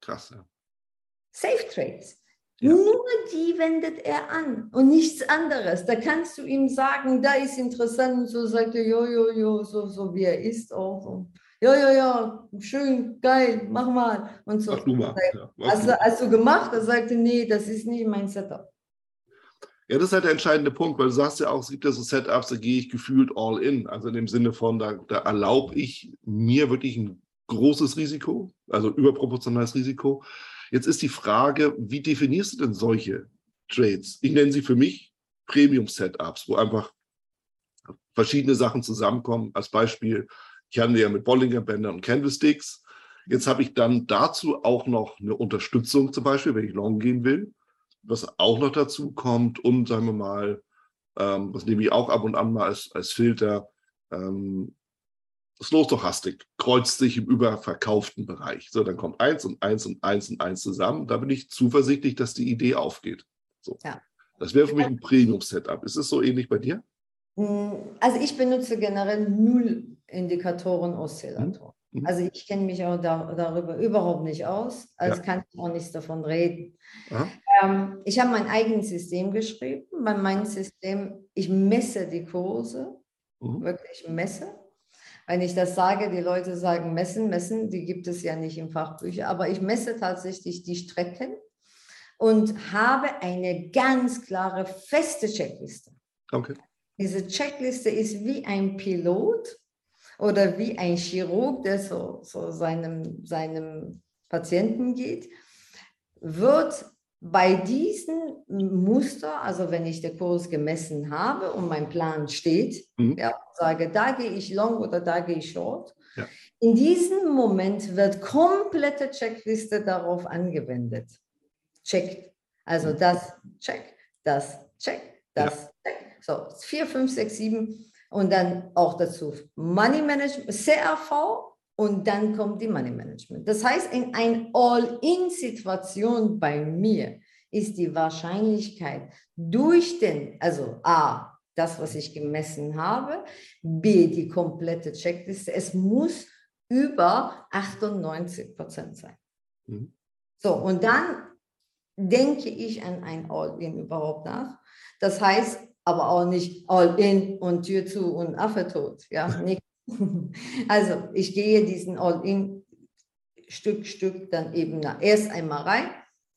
Krass, ja. Safe Trades. Ja. Nur die wendet er an und nichts anderes. Da kannst du ihm sagen, da ist interessant und so sagt er, jo, jo, jo, so, so wie er ist auch. Und, ja, ja, ja, schön, geil, mach mal. Und so. Mach du mal. Ja, mach Hast du. hast du gemacht? Er sagte, nee, das ist nicht mein Setup. Ja, das ist halt der entscheidende Punkt, weil du sagst ja auch, es gibt ja so Setups, da gehe ich gefühlt all in. Also in dem Sinne von, da, da erlaube ich mir wirklich ein großes Risiko, also überproportionales Risiko. Jetzt ist die Frage, wie definierst du denn solche Trades? Ich nenne sie für mich Premium-Setups, wo einfach verschiedene Sachen zusammenkommen. Als Beispiel, ich handle ja mit Bollinger-Bändern und Candlesticks. Jetzt habe ich dann dazu auch noch eine Unterstützung, zum Beispiel, wenn ich long gehen will was auch noch dazu kommt und sagen wir mal, ähm, das nehme ich auch ab und an mal als, als Filter, ähm, Stochastik kreuzt sich im überverkauften Bereich. So, dann kommt eins und eins und eins und eins zusammen. Da bin ich zuversichtlich, dass die Idee aufgeht. So. Ja. Das wäre für mich ein Premium-Setup. Ist es so ähnlich bei dir? Mm, Also ich benutze generell null Indikatoren, Oszillatoren. Mhm. Also ich kenne mich auch da, darüber überhaupt nicht aus, also Ja. kann ich auch nichts davon reden. Ähm, ich habe mein eigenes System geschrieben. Bei meinem System, ich messe die Kurse, Mhm. wirklich messe. Wenn ich das sage, die Leute sagen messen, messen, die gibt es ja nicht im Fachbücher, aber ich messe tatsächlich die Strecken und habe eine ganz klare, feste Checkliste. Okay. Diese Checkliste ist wie ein Pilot oder wie ein Chirurg, der so, so seinem, seinem Patienten geht, wird bei diesem Muster, also wenn ich den Kurs gemessen habe und mein Plan steht, mhm. ja, sage, da gehe ich long oder da gehe ich short, ja. in diesem Moment wird komplette Checkliste darauf angewendet. Checkt. Also mhm. das check, das check, das ja. check. So, 4, 5, 6, 7 und dann auch dazu Money Management, CRV und dann kommt die Money Management. Das heißt, in einer All-in-Situation bei mir ist die Wahrscheinlichkeit durch den, also A, das, was ich gemessen habe, B, die komplette Checkliste, es muss über 98 Prozent sein. Mhm. So, und dann denke ich an ein All-in überhaupt nach. Das heißt aber auch nicht All-in und Tür zu und Affe tot. Ja, nicht Also ich gehe diesen All-In Stück, Stück dann eben erst einmal rein.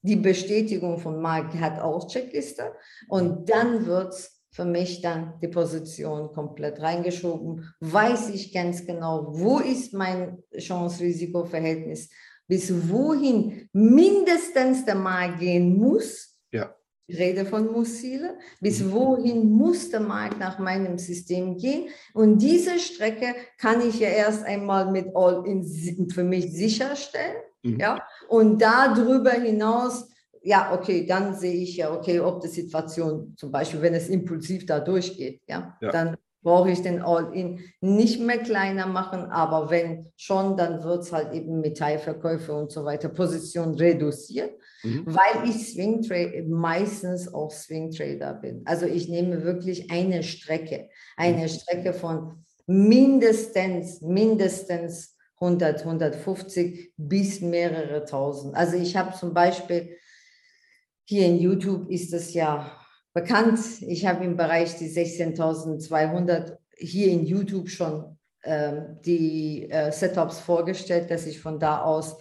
Die Bestätigung von Markt hat auch Checkliste und dann wird für mich dann die Position komplett reingeschoben. Weiß ich ganz genau, wo ist mein Chance-Risiko-Verhältnis, bis wohin mindestens der Markt gehen muss. Ja. Ich rede von Mussziele. Bis mhm. wohin muss der Markt nach meinem System gehen? Und diese Strecke kann ich ja erst einmal mit All-in für mich sicherstellen. Mhm. Ja? Und darüber hinaus, ja, okay, dann sehe ich ja, okay, ob die Situation, zum Beispiel, wenn es impulsiv da durchgeht, ja, ja. dann brauche ich den All-In nicht mehr kleiner machen, aber wenn schon, dann wird es halt eben mit Teilverkäufe und so weiter Position reduziert, mhm. weil ich Swing Trade meistens auch Swing Trader bin. Also ich nehme wirklich eine Strecke, eine mhm. Strecke von mindestens, mindestens 100, 150 bis mehrere tausend. Also ich habe zum Beispiel hier in YouTube ist es ja bekannt. Ich habe im Bereich die 16.200 hier in YouTube schon ähm, die äh, Setups vorgestellt, dass ich von da aus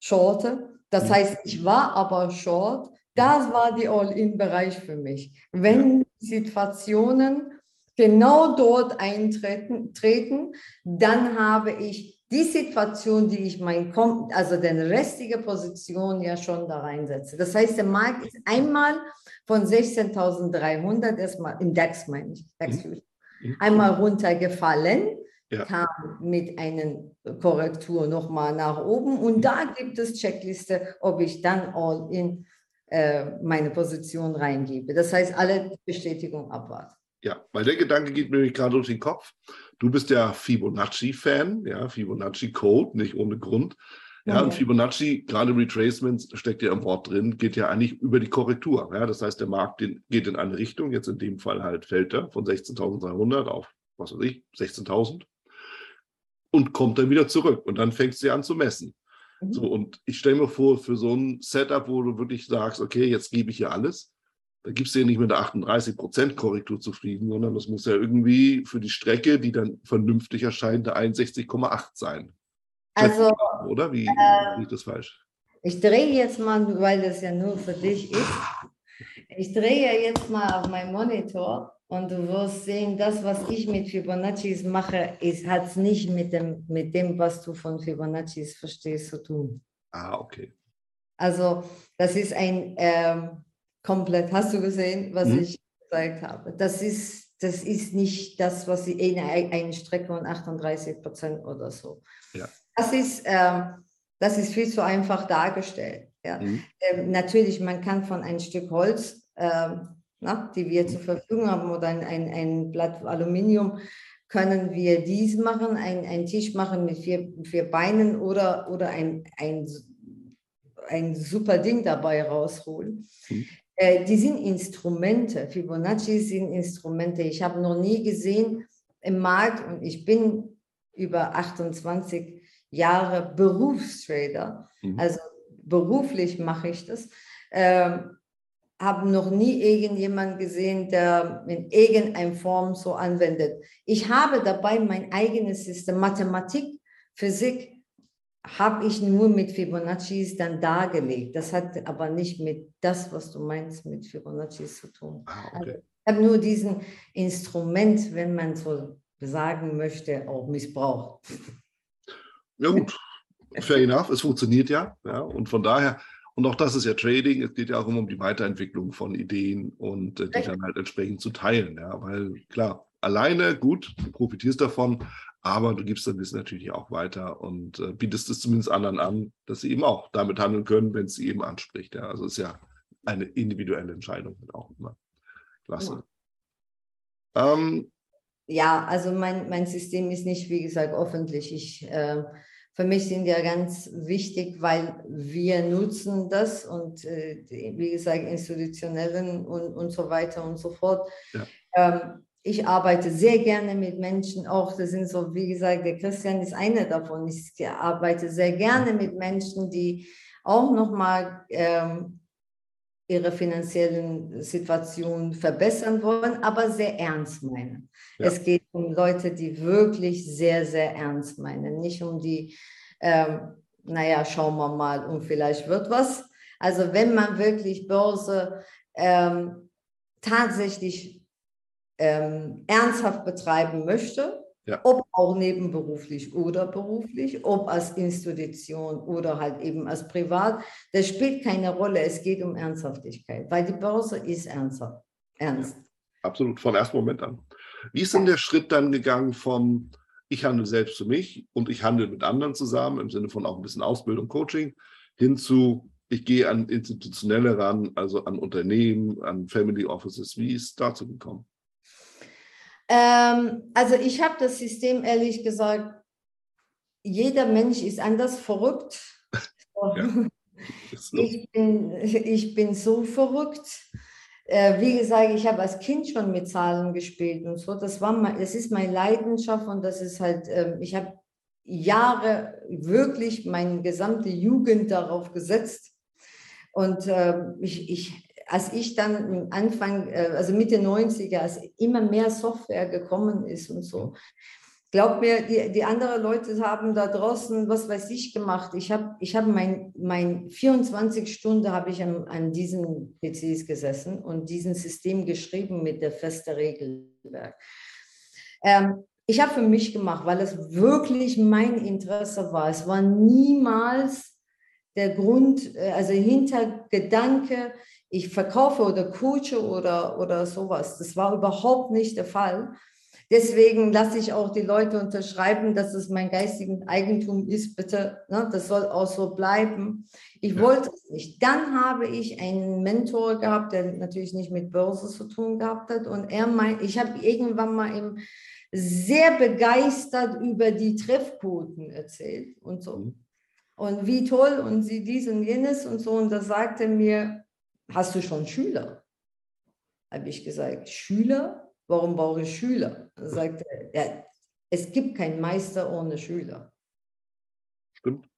shorte. Das ja. heißt, ich war aber short. Das war die All-in-Bereich für mich. Wenn ja. Situationen genau dort eintreten, treten, dann habe ich die Situation, die ich mein, also den restige Position ja schon da reinsetze. Das heißt, der Markt ist einmal von 16.300 erstmal im DAX meine ich, DAX mhm. mhm. einmal runtergefallen, ja. kam mit einer Korrektur nochmal nach oben und mhm. da gibt es Checkliste, ob ich dann all in äh, meine Position reingebe. Das heißt, alle Bestätigung abwarten. Ja, weil der Gedanke geht mir nämlich gerade durch den Kopf. Du bist ja Fibonacci-Fan, ja, Fibonacci-Code, nicht ohne Grund. Ja, und Fibonacci, gerade Retracements, steckt ja im Wort drin, geht ja eigentlich über die Korrektur. Ja, das heißt, der Markt geht in eine Richtung, jetzt in dem Fall halt fällt er von 16.300 auf, was weiß ich, 16.000 und kommt dann wieder zurück und dann fängst du an zu messen. Mhm. So, und ich stelle mir vor, für so ein Setup, wo du wirklich sagst, okay, jetzt gebe ich hier alles, da gibst du ja nicht mit der 38% Korrektur zufrieden, sondern das muss ja irgendwie für die Strecke, die dann vernünftig erscheint, der 61,8 sein. Also, oder? Wie äh, liegt das falsch? Ich drehe jetzt mal, weil das ja nur für dich ist. Ich drehe jetzt mal auf meinen Monitor und du wirst sehen, das, was ich mit Fibonacci mache, hat es nicht mit dem, mit dem, was du von Fibonacci verstehst, zu tun. Ah, okay. Also, das ist ein ähm, komplett, hast du gesehen, was hm. ich gezeigt habe? Das ist, das ist nicht das, was sie in eine Strecke von 38 Prozent oder so. Ja. Das ist, äh, das ist viel zu einfach dargestellt. Ja. Mhm. Ähm, natürlich, man kann von ein Stück Holz, äh, na, die wir zur Verfügung haben, oder ein, ein, ein Blatt Aluminium, können wir dies machen, ein, ein Tisch machen mit vier, vier Beinen oder, oder ein, ein, ein super Ding dabei rausholen. Mhm. Äh, die sind Instrumente. Fibonacci sind Instrumente. Ich habe noch nie gesehen im Markt und ich bin über 28 Jahre Berufstrader, mhm. also beruflich mache ich das, ähm, habe noch nie irgendjemanden gesehen, der in irgendeiner Form so anwendet. Ich habe dabei mein eigenes System, Mathematik, Physik, habe ich nur mit Fibonacci dann dargelegt. Das hat aber nicht mit das, was du meinst, mit Fibonacci zu tun. Ah, okay. also ich habe nur diesen Instrument, wenn man so sagen möchte, auch missbraucht. Ja gut, fair enough, es funktioniert ja, ja. Und von daher, und auch das ist ja Trading, es geht ja auch immer um die Weiterentwicklung von Ideen und äh, die dann halt entsprechend zu teilen. Ja, weil klar, alleine gut, du profitierst davon, aber du gibst dein Wissen natürlich auch weiter und äh, bietest es zumindest anderen an, dass sie eben auch damit handeln können, wenn es sie eben anspricht. Ja. Also ist ja eine individuelle Entscheidung auch immer. Klasse. Ja. Ähm, ja, also mein, mein System ist nicht, wie gesagt, öffentlich. Ich äh, für mich sind ja ganz wichtig, weil wir nutzen das und äh, wie gesagt, institutionellen und, und so weiter und so fort. Ja. Ähm, ich arbeite sehr gerne mit Menschen, auch das sind so, wie gesagt, der Christian ist einer davon. Ich arbeite sehr gerne mit Menschen, die auch nochmal ähm, ihre finanziellen Situation verbessern wollen, aber sehr ernst meinen. Ja. Es geht um Leute, die wirklich sehr, sehr ernst meinen, nicht um die, ähm, naja, schauen wir mal und vielleicht wird was. Also wenn man wirklich Börse ähm, tatsächlich ähm, ernsthaft betreiben möchte, ja. Ob auch nebenberuflich oder beruflich, ob als Institution oder halt eben als Privat, das spielt keine Rolle. Es geht um Ernsthaftigkeit, weil die Börse ist ernsthaft. Ernst. Ja, absolut, von ersten Moment an. Wie ist denn der Schritt dann gegangen vom ich handle selbst für mich und ich handle mit anderen zusammen, im Sinne von auch ein bisschen Ausbildung, Coaching, hin zu ich gehe an institutionelle ran, also an Unternehmen, an Family Offices. Wie ist es dazu gekommen? Ähm, also ich habe das System ehrlich gesagt, jeder Mensch ist anders verrückt. Ja, so. ich, bin, ich bin so verrückt. Äh, wie gesagt, ich habe als Kind schon mit Zahlen gespielt und so. Das, war mein, das ist meine Leidenschaft und das ist halt, äh, ich habe Jahre wirklich meine gesamte Jugend darauf gesetzt. Und äh, ich, ich als ich dann Anfang, äh, also Mitte 90er, als immer mehr Software gekommen ist und so, glaub mir, die, die anderen Leute haben da draußen, was weiß ich, gemacht. Ich habe ich hab mein, mein 24 Stunden habe ich an, an diesen PCs gesessen und diesen System geschrieben mit der festen Regelwerk. Ähm, ich habe für mich gemacht, weil es wirklich mein Interesse war. Es war niemals der Grund, äh, also Hintergedanke, ich verkaufe oder coache oder, oder sowas. Das war überhaupt nicht der Fall. Deswegen lasse ich auch die Leute unterschreiben, dass es mein geistiges Eigentum ist. Bitte, ne, das soll auch so bleiben. Ich ja. wollte es nicht. Dann habe ich einen Mentor gehabt, der natürlich nicht mit Börse zu tun gehabt hat. Und er meint, ich habe irgendwann mal ihm sehr begeistert über die Treffquoten erzählt und so. Mhm. Und wie toll und sie dies und jenes und so. Und da sagte mir, hast du schon Schüler? Habe ich gesagt, Schüler? Warum brauche ich Schüler? Dann sagte er, ja, es gibt keinen Meister ohne Schüler. Stimmt.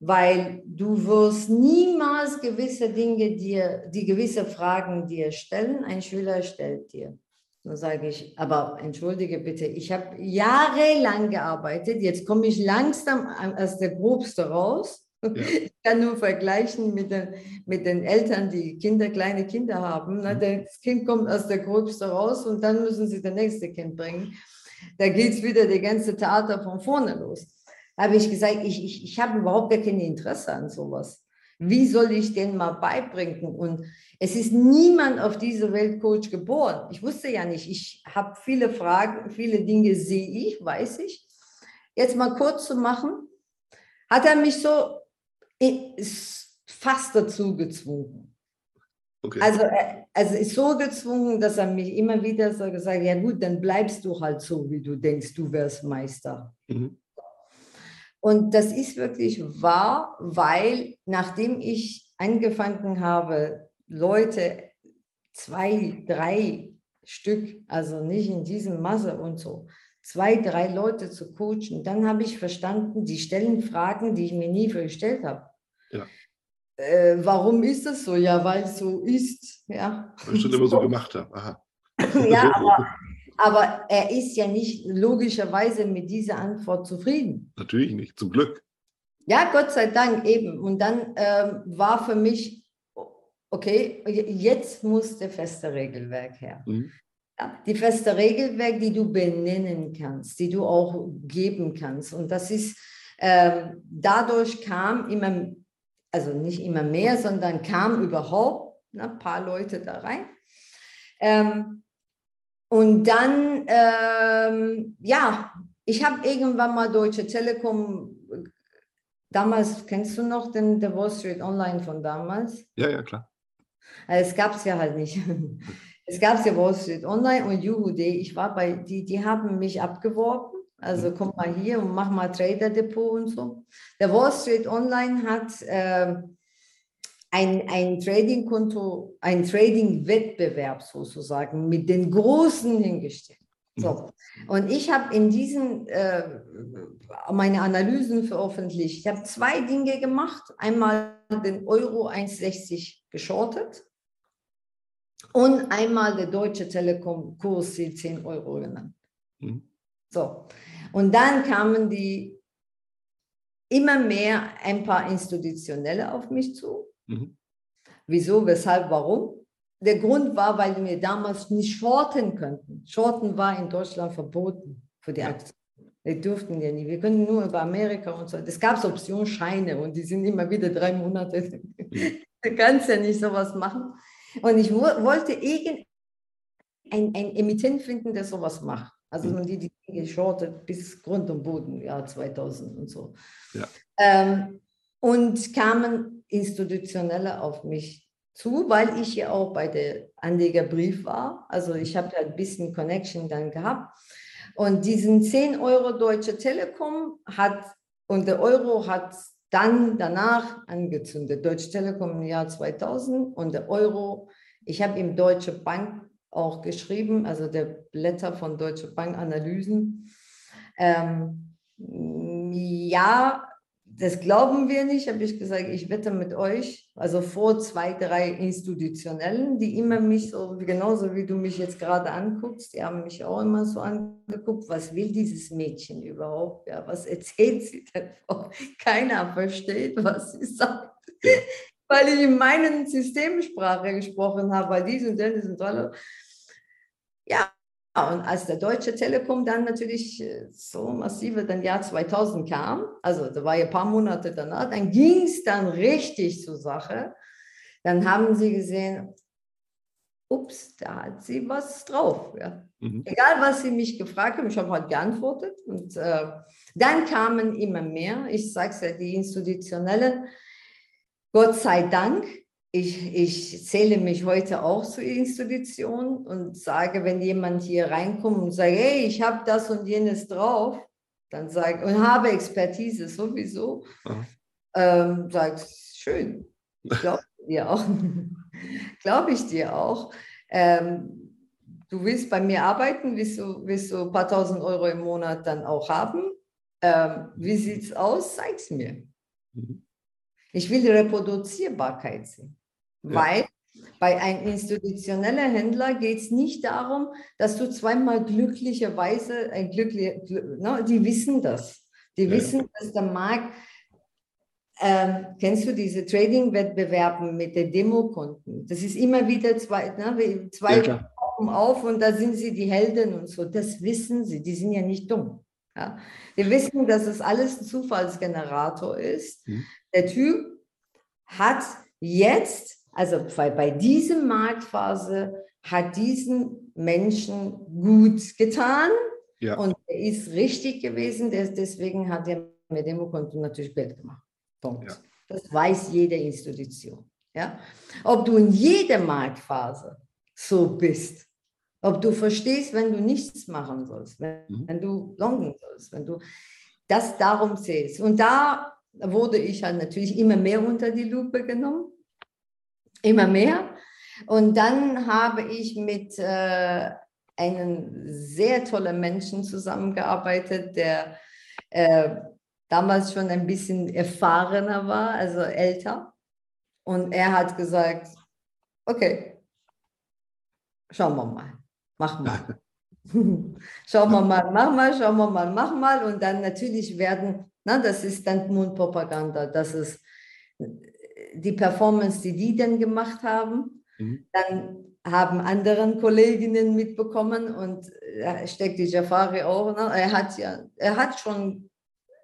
Weil du wirst niemals gewisse Dinge dir, die gewisse Fragen dir stellen, ein Schüler stellt dir. Dann sage ich, aber entschuldige bitte, ich habe jahrelang gearbeitet, jetzt komme ich langsam aus der Grobste raus ja. Ich kann nur vergleichen mit den, mit den Eltern, die Kinder, kleine Kinder haben. Ne? Mhm. Das Kind kommt aus der Gröbste raus und dann müssen sie das nächste Kind bringen. Da geht es wieder die ganze Theater von vorne los. Habe ich gesagt, ich, ich, ich habe überhaupt gar kein Interesse an sowas. Wie soll ich denen mal beibringen? Und es ist niemand auf dieser Welt Coach geboren. Ich wusste ja nicht. Ich habe viele Fragen, viele Dinge sehe ich, weiß ich. Jetzt mal kurz zu machen, hat er mich so ist fast dazu gezwungen. Okay. Also, äh, also ist so gezwungen, dass er mich immer wieder so gesagt hat, ja gut, dann bleibst du halt so, wie du denkst, du wärst Meister. Mhm. Und das ist wirklich wahr, weil nachdem ich angefangen habe, Leute zwei, drei Stück, also nicht in diesem Masse und so, zwei, drei Leute zu coachen, dann habe ich verstanden, die stellen Fragen, die ich mir nie gestellt habe. Ja. äh, warum ist das so? Ja, weil es so ist. Ja. Weil ich schon immer so gemacht habe. Aha. ja, aber, aber er ist ja nicht logischerweise mit dieser Antwort zufrieden. Natürlich nicht, zum Glück. Ja, Gott sei Dank eben. Und dann ähm, war für mich, okay, jetzt muss der feste Regelwerk her. Mhm. Die feste Regelwerk, die du benennen kannst, die du auch geben kannst. Und das ist, ähm, dadurch kam immer, also nicht immer mehr, sondern kam überhaupt ne, ein paar Leute da rein. Ähm, und dann, ähm, ja, ich habe irgendwann mal Deutsche Telekom Damals, kennst du noch den The Wall Street Online von damals? Ja, ja, klar. Also es gab es ja halt nicht. Es gab es ja Wall Street Online und Juhu.de. Ich war bei, die, die haben mich abgeworben. Also komm mal hier und mach mal Trader Depot und so. Der Wall Street Online hat äh, ein, ein Trading-Konto, ein Trading-Wettbewerb sozusagen mit den Großen hingestellt. So. Mhm. Und ich habe in diesen äh, meine Analysen veröffentlicht. Ich habe zwei Dinge gemacht. Einmal den Euro 1,60 geschortet und einmal der Deutsche Telekom Kurs 10 Euro genannt. Mhm. So. Und dann kamen die immer mehr ein paar Institutionelle auf mich zu. Mhm. Wieso, weshalb, warum? Der Grund war, weil wir damals nicht shorten könnten. Shorten war in Deutschland verboten für die Aktien. Wir durften ja nicht. Wir können nur über Amerika und so. Es gab Optionsscheine und die sind immer wieder drei Monate. du kannst ja nicht sowas machen. Und ich wollte irgendein ein Emittent finden, der sowas macht. Also mhm. die, die geschortet bis Grund und Boden, Jahr 2000 und so. Ja. Ähm, und kamen Institutionelle auf mich zu, weil ich ja auch bei der Anlegerbrief war. Also ich habe ja ein bisschen Connection dann gehabt. Und diesen 10 Euro Deutsche Telekom hat, und der Euro hat dann danach angezündet. Deutsche Telekom im Jahr 2000 und der Euro, ich habe ihm Deutsche Bank auch geschrieben, also der Blätter von Deutsche Bank Analysen. Ähm, ja, das glauben wir nicht, habe ich gesagt, ich wette mit euch, also vor zwei, drei Institutionellen, die immer mich so, genauso wie du mich jetzt gerade anguckst, die haben mich auch immer so angeguckt, was will dieses Mädchen überhaupt, ja, was erzählt sie denn? Keiner versteht, was sie sagt. Weil ich in meinen Systemsprache gesprochen habe, weil dies und das und tolle. Ja, und als der Deutsche Telekom dann natürlich äh, so massive dann Jahr 2000 kam, also da war ja ein paar Monate danach, dann ging es dann richtig zur Sache. Dann haben sie gesehen, ups, da hat sie was drauf. Ja. Mhm. Egal, was sie mich gefragt haben, ich habe halt geantwortet. Und äh, dann kamen immer mehr, ich sage es ja, die institutionelle, Gott sei Dank, ich, ich zähle mich heute auch zur Institution und sage, wenn jemand hier reinkommt und sagt, hey, ich habe das und jenes drauf, dann sage und habe Expertise sowieso, ähm, sage schön, glaube dir auch, glaube ich dir auch. Ähm, du willst bei mir arbeiten, willst du, willst du ein paar tausend Euro im Monat dann auch haben? Ähm, wie sieht es aus? Zeig es mir. Mhm. Ich will die Reproduzierbarkeit sehen. Weil bei einem institutionellen Händler geht es nicht darum, dass du zweimal glücklicherweise ein glücklicher, ne, die wissen das. Die ja. wissen, dass der Markt, ähm, kennst du diese Trading-Wettbewerben mit den Demokonten? Das ist immer wieder zwei, ne, zwei ja, auf und da sind sie die Helden und so. Das wissen sie, die sind ja nicht dumm. Ja? Wir wissen, dass es alles ein Zufallsgenerator ist. Mhm. Der Typ hat jetzt also bei, bei diesem Marktphase hat diesen Menschen gut getan ja. und er ist richtig gewesen. Deswegen hat er mit dem Konto natürlich Geld gemacht. Punkt. Ja. Das weiß jede Institution. Ja? Ob du in jeder Marktphase so bist, ob du verstehst, wenn du nichts machen sollst, wenn, mhm. wenn du longen sollst, wenn du das darum zählst. Und da wurde ich halt natürlich immer mehr unter die Lupe genommen immer mehr. Und dann habe ich mit äh, einem sehr tollen Menschen zusammengearbeitet, der äh, damals schon ein bisschen erfahrener war, also älter. Und er hat gesagt, okay, schauen wir mal, mach mal. schauen wir mal, mach mal, schauen wir mal, mach mal. Und dann natürlich werden, na, das ist dann Mundpropaganda, das ist die Performance, die die dann gemacht haben. Mhm. Dann haben anderen Kolleginnen mitbekommen und da steckt die Jafari auch. Ne? Er hat ja, er hat schon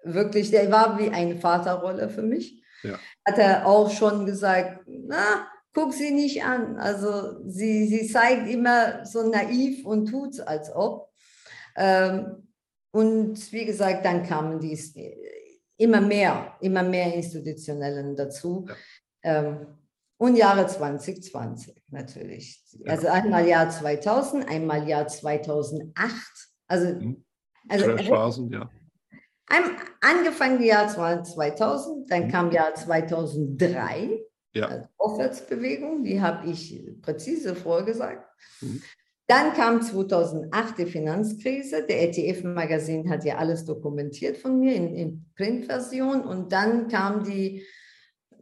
wirklich, der war wie eine Vaterrolle für mich. Ja. Hat er auch schon gesagt, na, guck sie nicht an. Also sie, sie zeigt immer so naiv und tut als ob. Ähm, und wie gesagt, dann kamen die immer mehr, immer mehr Institutionellen dazu. Ja. Ähm, und Jahre 2020 natürlich. Ja. Also einmal Jahr 2000, einmal Jahr 2008. Also, mhm. also Phasen, ja. Angefangen Jahr 2000, dann mhm. kam Jahr 2003, ja. also Aufwärtsbewegung, die habe ich präzise vorgesagt. Mhm. Dann kam 2008 die Finanzkrise. Der ETF-Magazin hat ja alles dokumentiert von mir in, in Printversion. Und dann kam die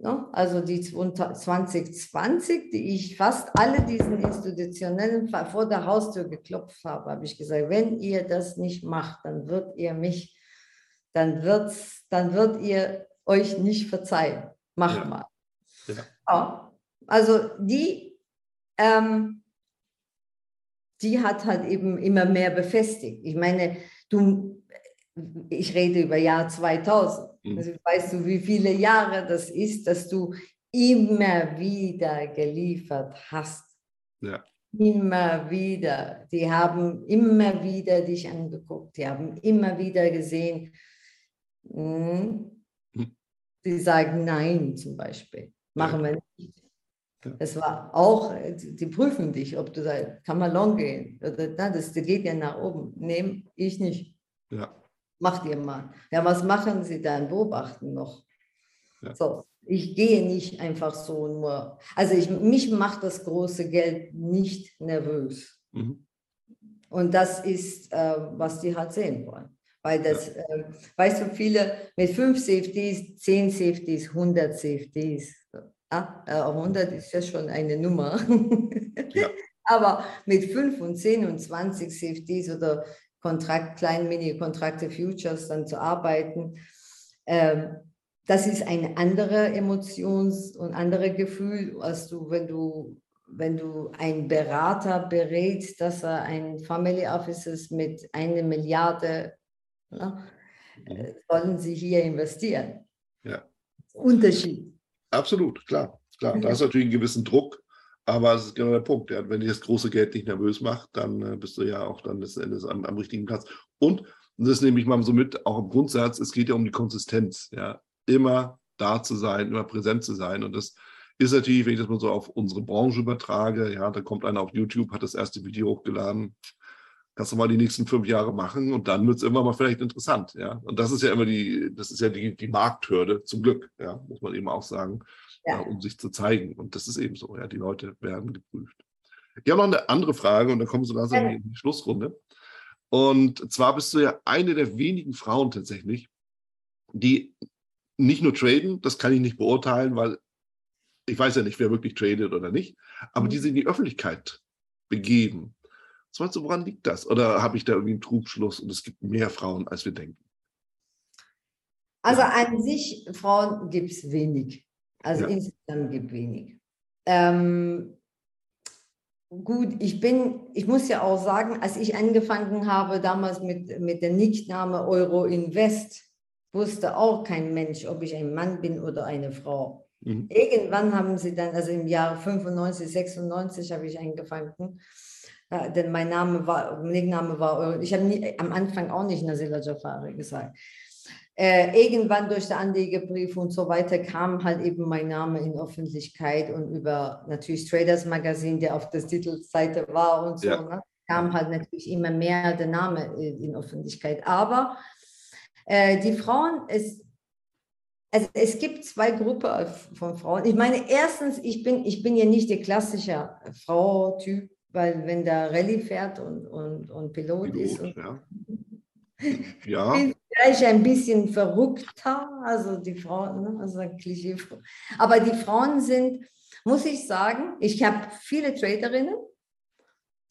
Ne? Also die 2020, die ich fast alle diesen institutionellen vor der Haustür geklopft habe, habe ich gesagt, wenn ihr das nicht macht, dann wird ihr mich, dann wird's, dann wird ihr euch nicht verzeihen. Macht ja. mal. Ja. ja. Also die, ähm, die hat halt eben immer mehr befestigt. Ich meine, du, ich rede über Jahr 2000. Mhm. Also weißt du, wie viele Jahre das ist, dass du immer wieder geliefert hast. Ja. Immer wieder. Die haben immer wieder dich angeguckt. Die haben immer wieder gesehen. Hm, hm. Die sagen Nein zum Beispiel. Machen ja. wir nicht. Das war auch, die prüfen dich, ob du da, kann man long gehen. Oder, das, das geht ja nach oben. Nehmen, ich nicht. Ja. Macht ihr mal. Ja, was machen Sie dann? Beobachten noch. Ja. So, ich gehe nicht einfach so nur. Also ich, mich macht das große Geld nicht nervös. Mhm. Und das ist, äh, was die halt sehen wollen. Weil das, ja. äh, weißt du, viele mit fünf CFDs, zehn CFDs, 100 CFDs. Ah, äh, 100 ist ja schon eine Nummer. Ja. Aber mit 5 und 10 und 20 CFDs oder Kontrakt, kleinen Mini-Kontrakte, Futures dann zu arbeiten. Ähm, das ist eine andere Emotions- und andere Gefühl, als du, wenn du, wenn du einen Berater berätst, dass er ein Family Offices mit einer Milliarde, na, äh, sollen sie hier investieren. Ja. Unterschied. Absolut, klar. klar. Da ist natürlich einen gewissen Druck, aber es ist genau der Punkt. Ja. Wenn dich das große Geld nicht nervös macht, dann äh, bist du ja auch dann letzten Endes am, am richtigen Platz. Und, und das nehme ich mal so mit, auch im Grundsatz, es geht ja um die Konsistenz. Ja. Immer da zu sein, immer präsent zu sein. Und das ist natürlich, wenn ich das mal so auf unsere Branche übertrage, ja, da kommt einer auf YouTube, hat das erste Video hochgeladen, kannst du mal die nächsten fünf Jahre machen und dann wird es immer mal vielleicht interessant, ja. Und das ist ja immer die, das ist ja die, die Markthürde, zum Glück, ja, muss man eben auch sagen ja. um sich zu zeigen. Und das ist eben so, ja, die Leute werden geprüft. Ich habe noch eine andere Frage und dann kommen wir so langsam ja. in die Schlussrunde. Und zwar bist du ja eine der wenigen Frauen tatsächlich, die nicht nur traden, das kann ich nicht beurteilen, weil ich weiß ja nicht, wer wirklich tradet oder nicht, aber mhm. die sich in die Öffentlichkeit begeben. Was meinst du, woran liegt das? Oder habe ich da irgendwie einen Trugschluss und es gibt mehr Frauen, als wir denken? Also an sich, Frauen gibt es wenig. Also ja. insgesamt gibt wenig. Ähm, gut, ich bin, ich muss ja auch sagen, als ich angefangen habe damals mit, mit dem Nickname Euro Invest, wusste auch kein Mensch, ob ich ein Mann bin oder eine Frau. Mhm. Irgendwann haben sie dann, also im Jahr 95, 96 habe ich angefangen, denn mein Name war, Nickname war Euro. Ich habe am Anfang auch nicht Nasila Jafari gesagt. Äh, irgendwann durch den Anlegerbrief und so weiter kam halt eben mein Name in Öffentlichkeit und über natürlich Traders Magazin, der auf der Titelseite war und so, ja. ne, kam halt natürlich immer mehr der Name in Öffentlichkeit. Aber äh, die Frauen, es, also es gibt zwei Gruppen von Frauen. Ich meine, erstens, ich bin, ich bin ja nicht der klassische Frau-Typ, weil wenn der Rallye fährt und, und, und Pilot, Pilot ist. Und, ja. ja. vielleicht ein bisschen verrückter, also die Frauen, ne? also ein Klischee. Aber die Frauen sind, muss ich sagen, ich habe viele Traderinnen,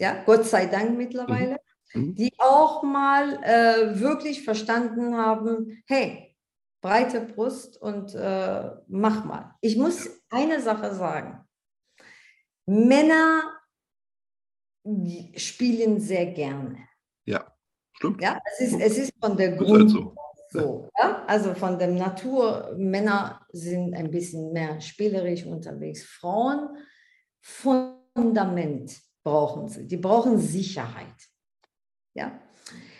ja, Gott sei Dank mittlerweile, mhm. mhm. die auch mal äh, wirklich verstanden haben, hey, breite Brust und äh, mach mal. Ich muss eine Sache sagen. Männer spielen sehr gerne. Ja, stimmt. Ja, es ist, es ist von der Grund halt so. so ja? Also von der Natur, Männer sind ein bisschen mehr spielerisch unterwegs. Frauen, Fundament brauchen sie. Die brauchen Sicherheit. Ja.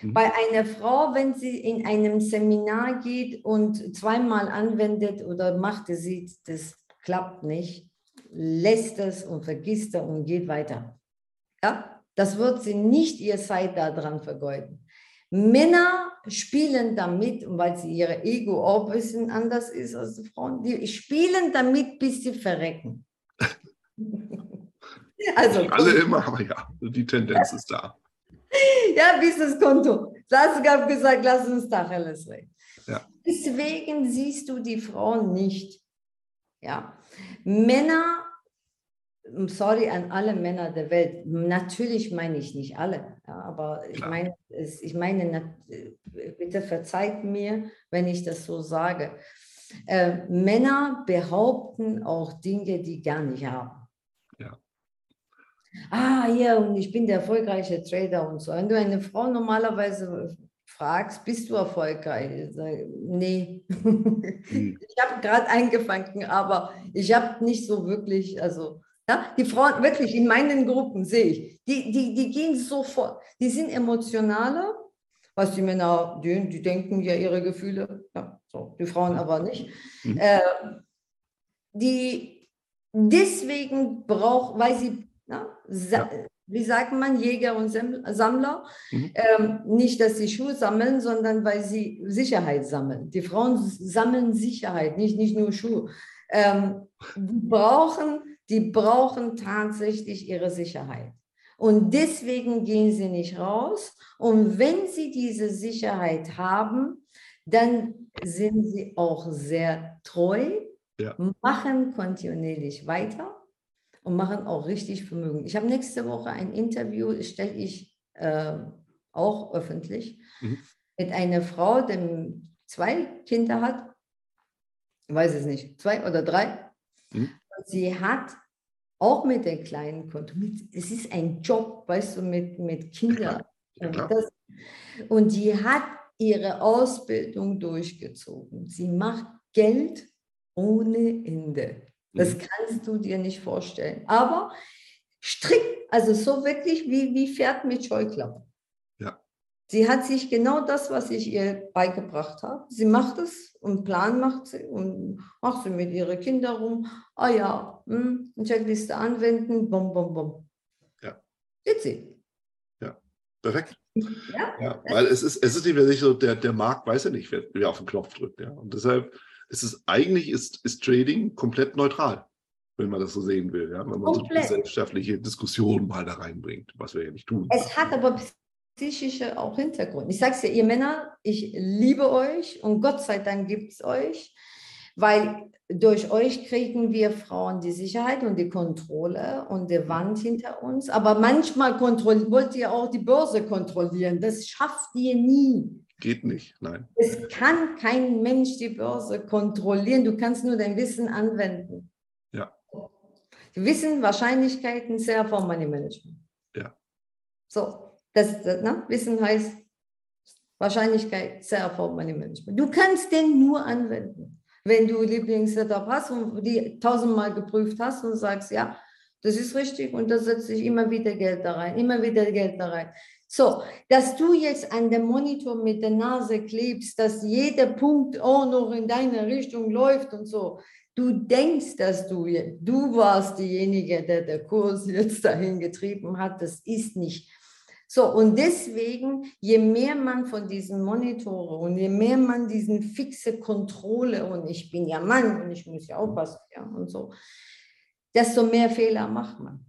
Mhm. Bei einer Frau, wenn sie in einem Seminar geht und zweimal anwendet oder macht, sieht, das klappt nicht, lässt es und vergisst es und geht weiter. Ja, das wird sie nicht ihr Zeit daran vergeuden. Männer spielen damit, weil sie ihre Ego auch ein bisschen anders ist als die Frauen, die spielen damit, bis sie verrecken. also, alle immer, aber ja, die Tendenz ist da. Ja, bis das Konto. Lass, habe gesagt, lass uns Tacheles reden. Ja. Deswegen siehst du die Frauen nicht. Ja. Männer, sorry an alle Männer der Welt, natürlich meine ich nicht alle, ja, aber ich meine, ich meine, bitte verzeiht mir, wenn ich das so sage. Äh, Männer behaupten auch Dinge, die gar nicht haben ah, ja, und ich bin der erfolgreiche Trader und so. Wenn du eine Frau normalerweise fragst, bist du erfolgreich? Ich sage, nee, hm. ich habe gerade eingefangen, aber ich habe nicht so wirklich, also ja, die Frauen wirklich in meinen Gruppen sehe ich, die, die, die gehen sofort, die sind emotionaler, was die Männer, die, die denken ja ihre Gefühle, ja, so, die Frauen aber nicht. Mhm. Äh, die deswegen braucht, weil sie Ne? Ja. Wie sagt man, Jäger und Sammler? Mhm. Ähm, nicht, dass sie Schuhe sammeln, sondern weil sie Sicherheit sammeln. Die Frauen sammeln Sicherheit, nicht, nicht nur Schuhe. Ähm, die, brauchen, die brauchen tatsächlich ihre Sicherheit. Und deswegen gehen sie nicht raus. Und wenn sie diese Sicherheit haben, dann sind sie auch sehr treu, ja. machen kontinuierlich weiter und machen auch richtig Vermögen. Ich habe nächste Woche ein Interview, stelle ich äh, auch öffentlich, mhm. mit einer Frau, die zwei Kinder hat, ich weiß es nicht, zwei oder drei. Mhm. Sie hat auch mit den kleinen Konten, es ist ein Job, weißt du, mit, mit Kindern. Ja, und, das, und die hat ihre Ausbildung durchgezogen. Sie macht Geld ohne Ende. Das mhm. kannst du dir nicht vorstellen. Aber strikt, also so wirklich wie, wie Pferd mit Scheuklappen. Sie hat sich genau das, was ich ihr beigebracht habe. Sie macht es und Plan macht sie und macht sie mit ihren Kindern rum. Ah ja, hm, Checkliste anwenden, bom, bom, bom. Ja. Sieht sie. Ja, perfekt. Ja, ja weil es ist, es ist nicht so, der, der Markt weiß ja nicht, wer, wer auf den Knopf drückt. Ja. Und deshalb es ist eigentlich ist, ist Trading komplett neutral, wenn man das so sehen will, ja? wenn man komplett. so die gesellschaftliche Diskussion mal da reinbringt, was wir ja nicht tun. Es hat aber psychische auch Hintergrund. Ich sage es ja, ihr Männer, ich liebe euch und Gott sei Dank gibt es euch, weil durch euch kriegen wir Frauen die Sicherheit und die Kontrolle und die Wand hinter uns. Aber manchmal wollt ihr auch die Börse kontrollieren. Das schafft ihr nie. Geht nicht, nein. Es kann kein Mensch die Börse kontrollieren. Du kannst nur dein Wissen anwenden. Ja. Wissen, Wahrscheinlichkeiten, sehr vom Money Management. Ja. So, das, das ne? Wissen heißt Wahrscheinlichkeit, sehr Management. Du kannst den nur anwenden, wenn du Lieblingssetup hast und die tausendmal geprüft hast und sagst, ja, das ist richtig und da setze ich immer wieder Geld da rein, immer wieder Geld da rein. So, dass du jetzt an dem Monitor mit der Nase klebst, dass jeder Punkt auch noch in deine Richtung läuft und so. Du denkst, dass du, du warst diejenige, der der Kurs jetzt dahin getrieben hat. Das ist nicht. So, und deswegen, je mehr man von diesen Monitoren und je mehr man diesen fixe Kontrolle und ich bin ja Mann und ich muss ja aufpassen, ja, und so, desto mehr Fehler macht man.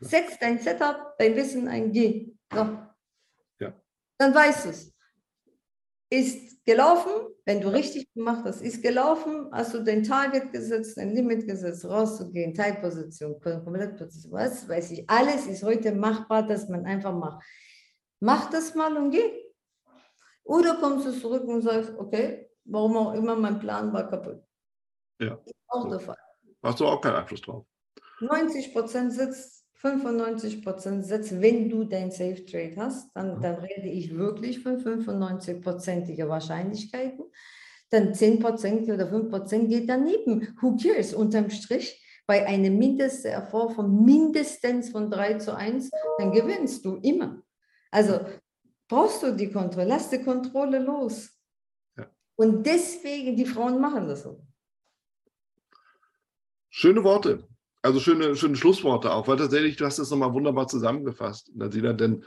Setz dein Setup, dein Wissen ein, geh. So. Ja. Dann weißt du es. Ist gelaufen, wenn du richtig gemacht hast, ist gelaufen, hast du dein Target gesetzt, ein Limit gesetzt, rauszugehen, Teilposition, Komplettposition, was weiß ich, alles ist heute machbar, dass man einfach macht. Mach das mal und geh. Oder kommst du zurück und sagst, okay, warum auch immer, mein Plan war kaputt. Ja. Ist auch der Fall. Hast du auch keinen Einfluss drauf. 90 Prozent sitzt, 95 Prozent sitzt, wenn du dein Safe Trade hast, dann, dann rede ich wirklich von 95-prozentiger Wahrscheinlichkeiten. Dann 10 Prozent oder 5 Prozent geht daneben. Who cares? Unterm Strich, bei einem Mindesterfolg von mindestens von 3 zu 1, dann gewinnst du immer. Also brauchst du die Kontrolle, lass die Kontrolle los. Ja. Und deswegen, die Frauen machen das so. Schöne Worte. Also schöne, schöne Schlussworte auch, weil tatsächlich, du hast das nochmal wunderbar zusammengefasst, Nasila, denn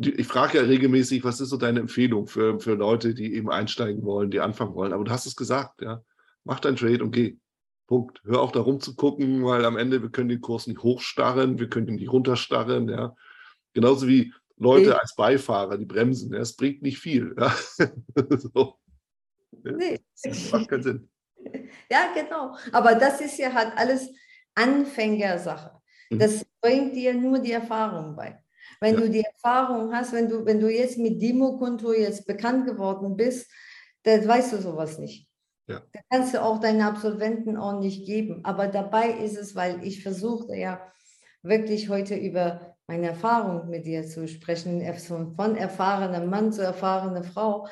ich frage ja regelmäßig, was ist so deine Empfehlung für, für Leute, die eben einsteigen wollen, die anfangen wollen. Aber du hast es gesagt, ja. Mach dein Trade und geh. Punkt. Hör auch darum zu gucken, weil am Ende, wir können den Kurs nicht hochstarren, wir können ihn nicht runterstarren, ja. Genauso wie Leute nee. als Beifahrer, die bremsen. Ja. Es bringt nicht viel. Ja. so. Nee. Das macht keinen Sinn. Ja, genau. Aber das ist ja halt alles Anfängersache. Mhm. Das bringt dir nur die Erfahrung bei. Wenn Ja. du die Erfahrung hast, wenn du, wenn du jetzt mit Demokonto jetzt bekannt geworden bist, dann weißt du sowas nicht. Ja. Da kannst du auch deinen Absolventen auch nicht geben. Aber dabei ist es, weil ich versuchte ja wirklich heute über meine Erfahrung mit dir zu sprechen, von, von erfahrenem Mann zu erfahrener Frau.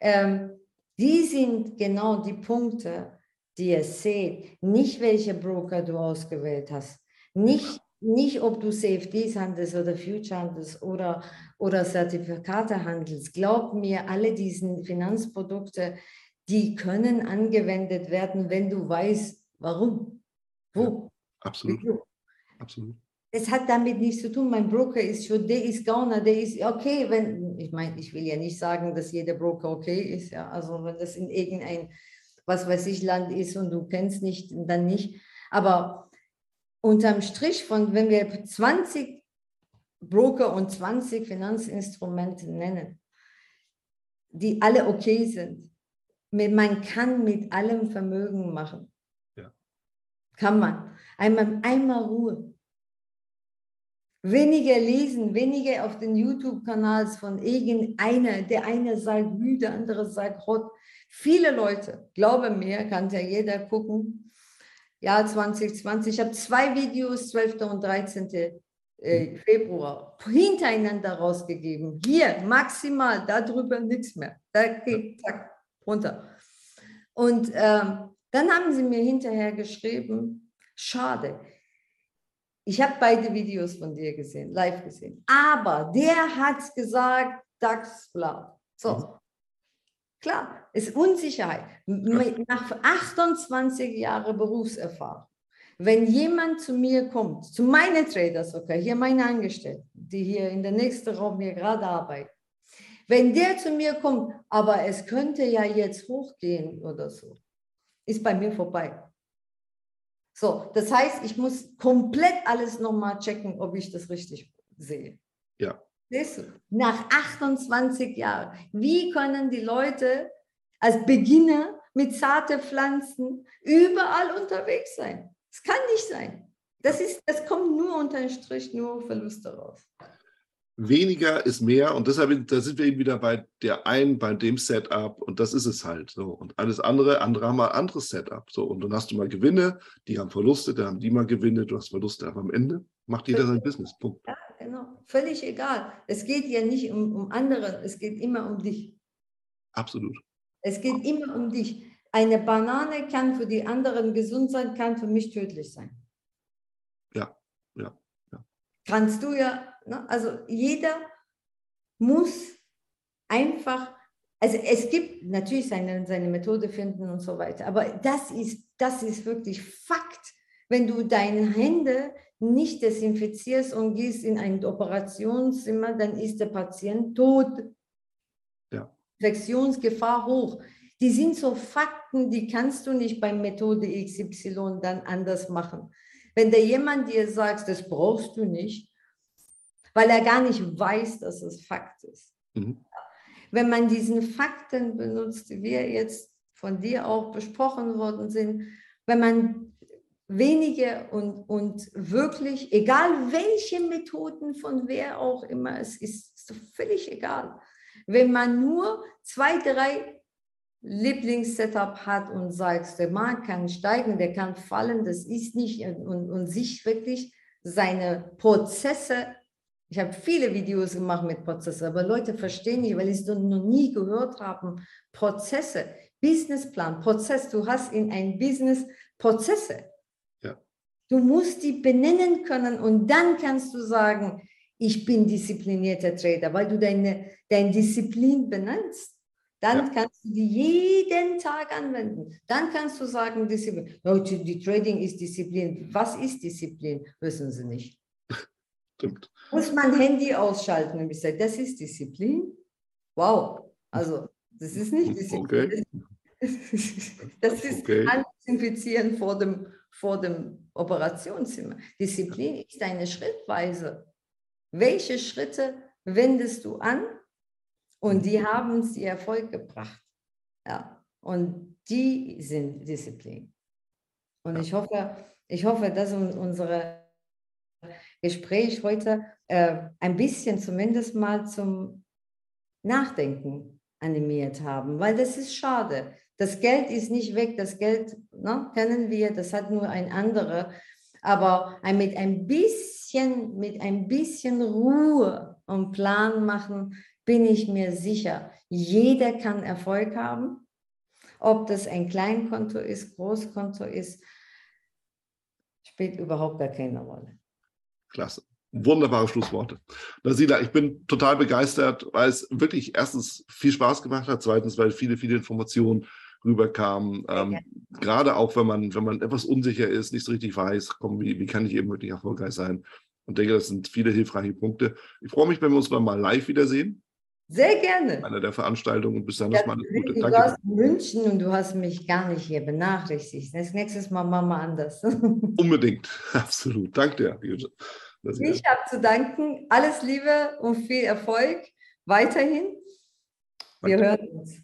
Ähm, die sind genau die Punkte, die ihr seht. Nicht welche Broker du ausgewählt hast. Nicht, nicht ob du CFDs handelst oder Future handelst oder, oder Zertifikate handelst. Glaub mir, alle diese Finanzprodukte, die können angewendet werden, wenn du weißt, warum, wo, Absolut. wieso. Absolut. Es hat damit nichts zu tun. Mein Broker ist schon, der ist Gauner, der ist okay, wenn, ich meine, ich will ja nicht sagen, dass jeder Broker okay ist, ja, also wenn das in irgendein, was weiß ich, Land ist und du kennst nicht, dann nicht. Aber unterm Strich von, wenn wir 20 Broker und 20 Finanzinstrumente nennen, die alle okay sind, man kann mit allem Vermögen machen. Ja. Kann man. Einmal, einmal Ruhe. Weniger lesen, weniger auf den YouTube-Kanals von irgendeiner, der eine sagt Hü, der andere sagt Hot. Viele Leute, glaube mir, kann ja jeder gucken. Jahr 2020, ich habe zwei Videos, 12. und 13. äh, Februar, hintereinander rausgegeben. Hier, maximal, darüber nichts mehr. Da geht, zack, runter. Und ähm, dann haben sie mir hinterher geschrieben, schade, ich habe beide Videos von dir gesehen, live gesehen. Aber der hat gesagt, DAX blau. So. Klar, ist Unsicherheit. Nach 28 Jahren Berufserfahrung, wenn jemand zu mir kommt, zu meinen Traders, okay, hier meine Angestellten, die hier in der nächsten Raum hier gerade arbeiten, wenn der zu mir kommt, aber es könnte ja jetzt hochgehen oder so, ist bei mir vorbei. So, das heißt, ich muss komplett alles nochmal checken, ob ich das richtig sehe. Ja. Siehst du? Nach 28 Jahren, wie können die Leute als Beginner mit zarte Pflanzen überall unterwegs sein? Das kann nicht sein. Das, ist, das kommt nur unter den Strich, nur Verluste raus. Weniger ist mehr und deshalb da sind wir eben wieder bei der einen, bei dem Setup und das ist es halt so. Und alles andere, andere haben mal ein anderes Setup. So, und dann hast du mal Gewinne, die haben Verluste, dann haben die mal Gewinne, du hast Verluste, aber am Ende macht jeder sein Business. Punkt. Ja, genau. Völlig egal. Es geht ja nicht um, um andere, es geht immer um dich. Absolut. Es geht immer um dich. Eine Banane kann für die anderen gesund sein, kann für mich tödlich sein. Ja, ja, ja. Kannst du ja, ne? also jeder muss einfach, also es gibt natürlich seine, seine Methode finden und so weiter, aber das ist, das ist wirklich Fakt. Wenn du deine Hände nicht desinfizierst und gehst in ein Operationszimmer, dann ist der Patient tot. Ja. Infektionsgefahr hoch. Die sind so Fakten, die kannst du nicht bei Methode XY dann anders machen. Wenn da jemand dir sagt, das brauchst du nicht, weil er gar nicht weiß, dass es Fakt ist. Mhm. wenn man diesen Fakten benutzt, die wir jetzt von dir auch besprochen worden sind, wenn man wenige und, und wirklich, egal welche Methoden von wer auch immer es ist, völlig egal. Wenn man nur zwei, drei Lieblingssetup hat und sagst, der Markt kann steigen, der kann fallen, das ist nicht und, und sich wirklich seine Prozesse, ich habe viele Videos gemacht mit Prozessen, aber Leute verstehen nicht, weil sie es noch nie gehört haben, Prozesse, Businessplan, Prozess, du hast in ein Business Prozesse. Ja. Du musst die benennen können und dann kannst du sagen, ich bin disziplinierter Trader, weil du deine, dein Disziplin benennst. Dann ja. kannst du die jeden Tag anwenden. Dann kannst du sagen, Disziplin. Oh, die Trading ist Disziplin. Was ist Disziplin? Wissen sie nicht. Stimmt. Muss man Handy ausschalten und ich sage, das ist Disziplin? Wow. Also, das ist nicht Disziplin. Okay. Das ist okay. Desinfizieren vor dem, vor dem Operationszimmer. Disziplin ist eine Schrittweise. Welche Schritte wendest du an? Und die haben uns die Erfolg gebracht. Ja. Und die sind Disziplin. Und ich hoffe, ich hoffe, dass unser Gespräch heute äh, ein bisschen zumindest mal zum Nachdenken animiert haben, weil das ist schade. Das Geld ist nicht weg, das Geld ne, kennen wir, das hat nur ein anderer. Aber mit ein bisschen, mit ein bisschen Ruhe und Plan machen, bin ich mir sicher, jeder kann Erfolg haben. Ob das ein Kleinkonto ist, Großkonto ist, spielt überhaupt gar keine Rolle. Klasse. Wunderbare Schlussworte. Nasila, ich bin total begeistert, weil es wirklich erstens viel Spaß gemacht hat, zweitens, weil viele, viele Informationen rüberkam. Ähm, ja. Gerade auch, wenn man, wenn man etwas unsicher ist, nicht so richtig weiß, komm, wie, wie kann ich eben wirklich erfolgreich sein? Und denke, das sind viele hilfreiche Punkte. Ich freue mich, wenn wir uns mal live wiedersehen. Sehr gerne. Einer der Veranstaltungen und bis dann ja, mal alles Gute. Du Danke. warst in München und du hast mich gar nicht hier benachrichtigt. Das nächste Mal machen wir anders. Unbedingt, absolut. Danke dir. Ich habe zu danken. Alles Liebe und viel Erfolg weiterhin. Wir Danke. hören uns.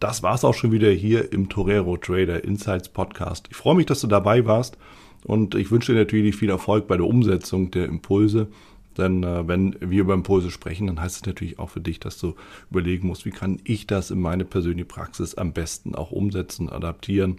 Das war es auch schon wieder hier im Torero Trader Insights Podcast. Ich freue mich, dass du dabei warst und ich wünsche dir natürlich viel Erfolg bei der Umsetzung der Impulse. Denn äh, wenn wir über Impulse sprechen, dann heißt es natürlich auch für dich, dass du überlegen musst, wie kann ich das in meine persönliche Praxis am besten auch umsetzen, adaptieren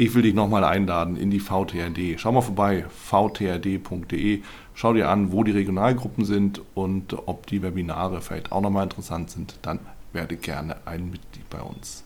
ich will dich nochmal einladen in die VTRD. Schau mal vorbei, vtrd.de. Schau dir an, wo die Regionalgruppen sind und ob die Webinare vielleicht auch nochmal interessant sind. Dann werde gerne ein Mitglied bei uns.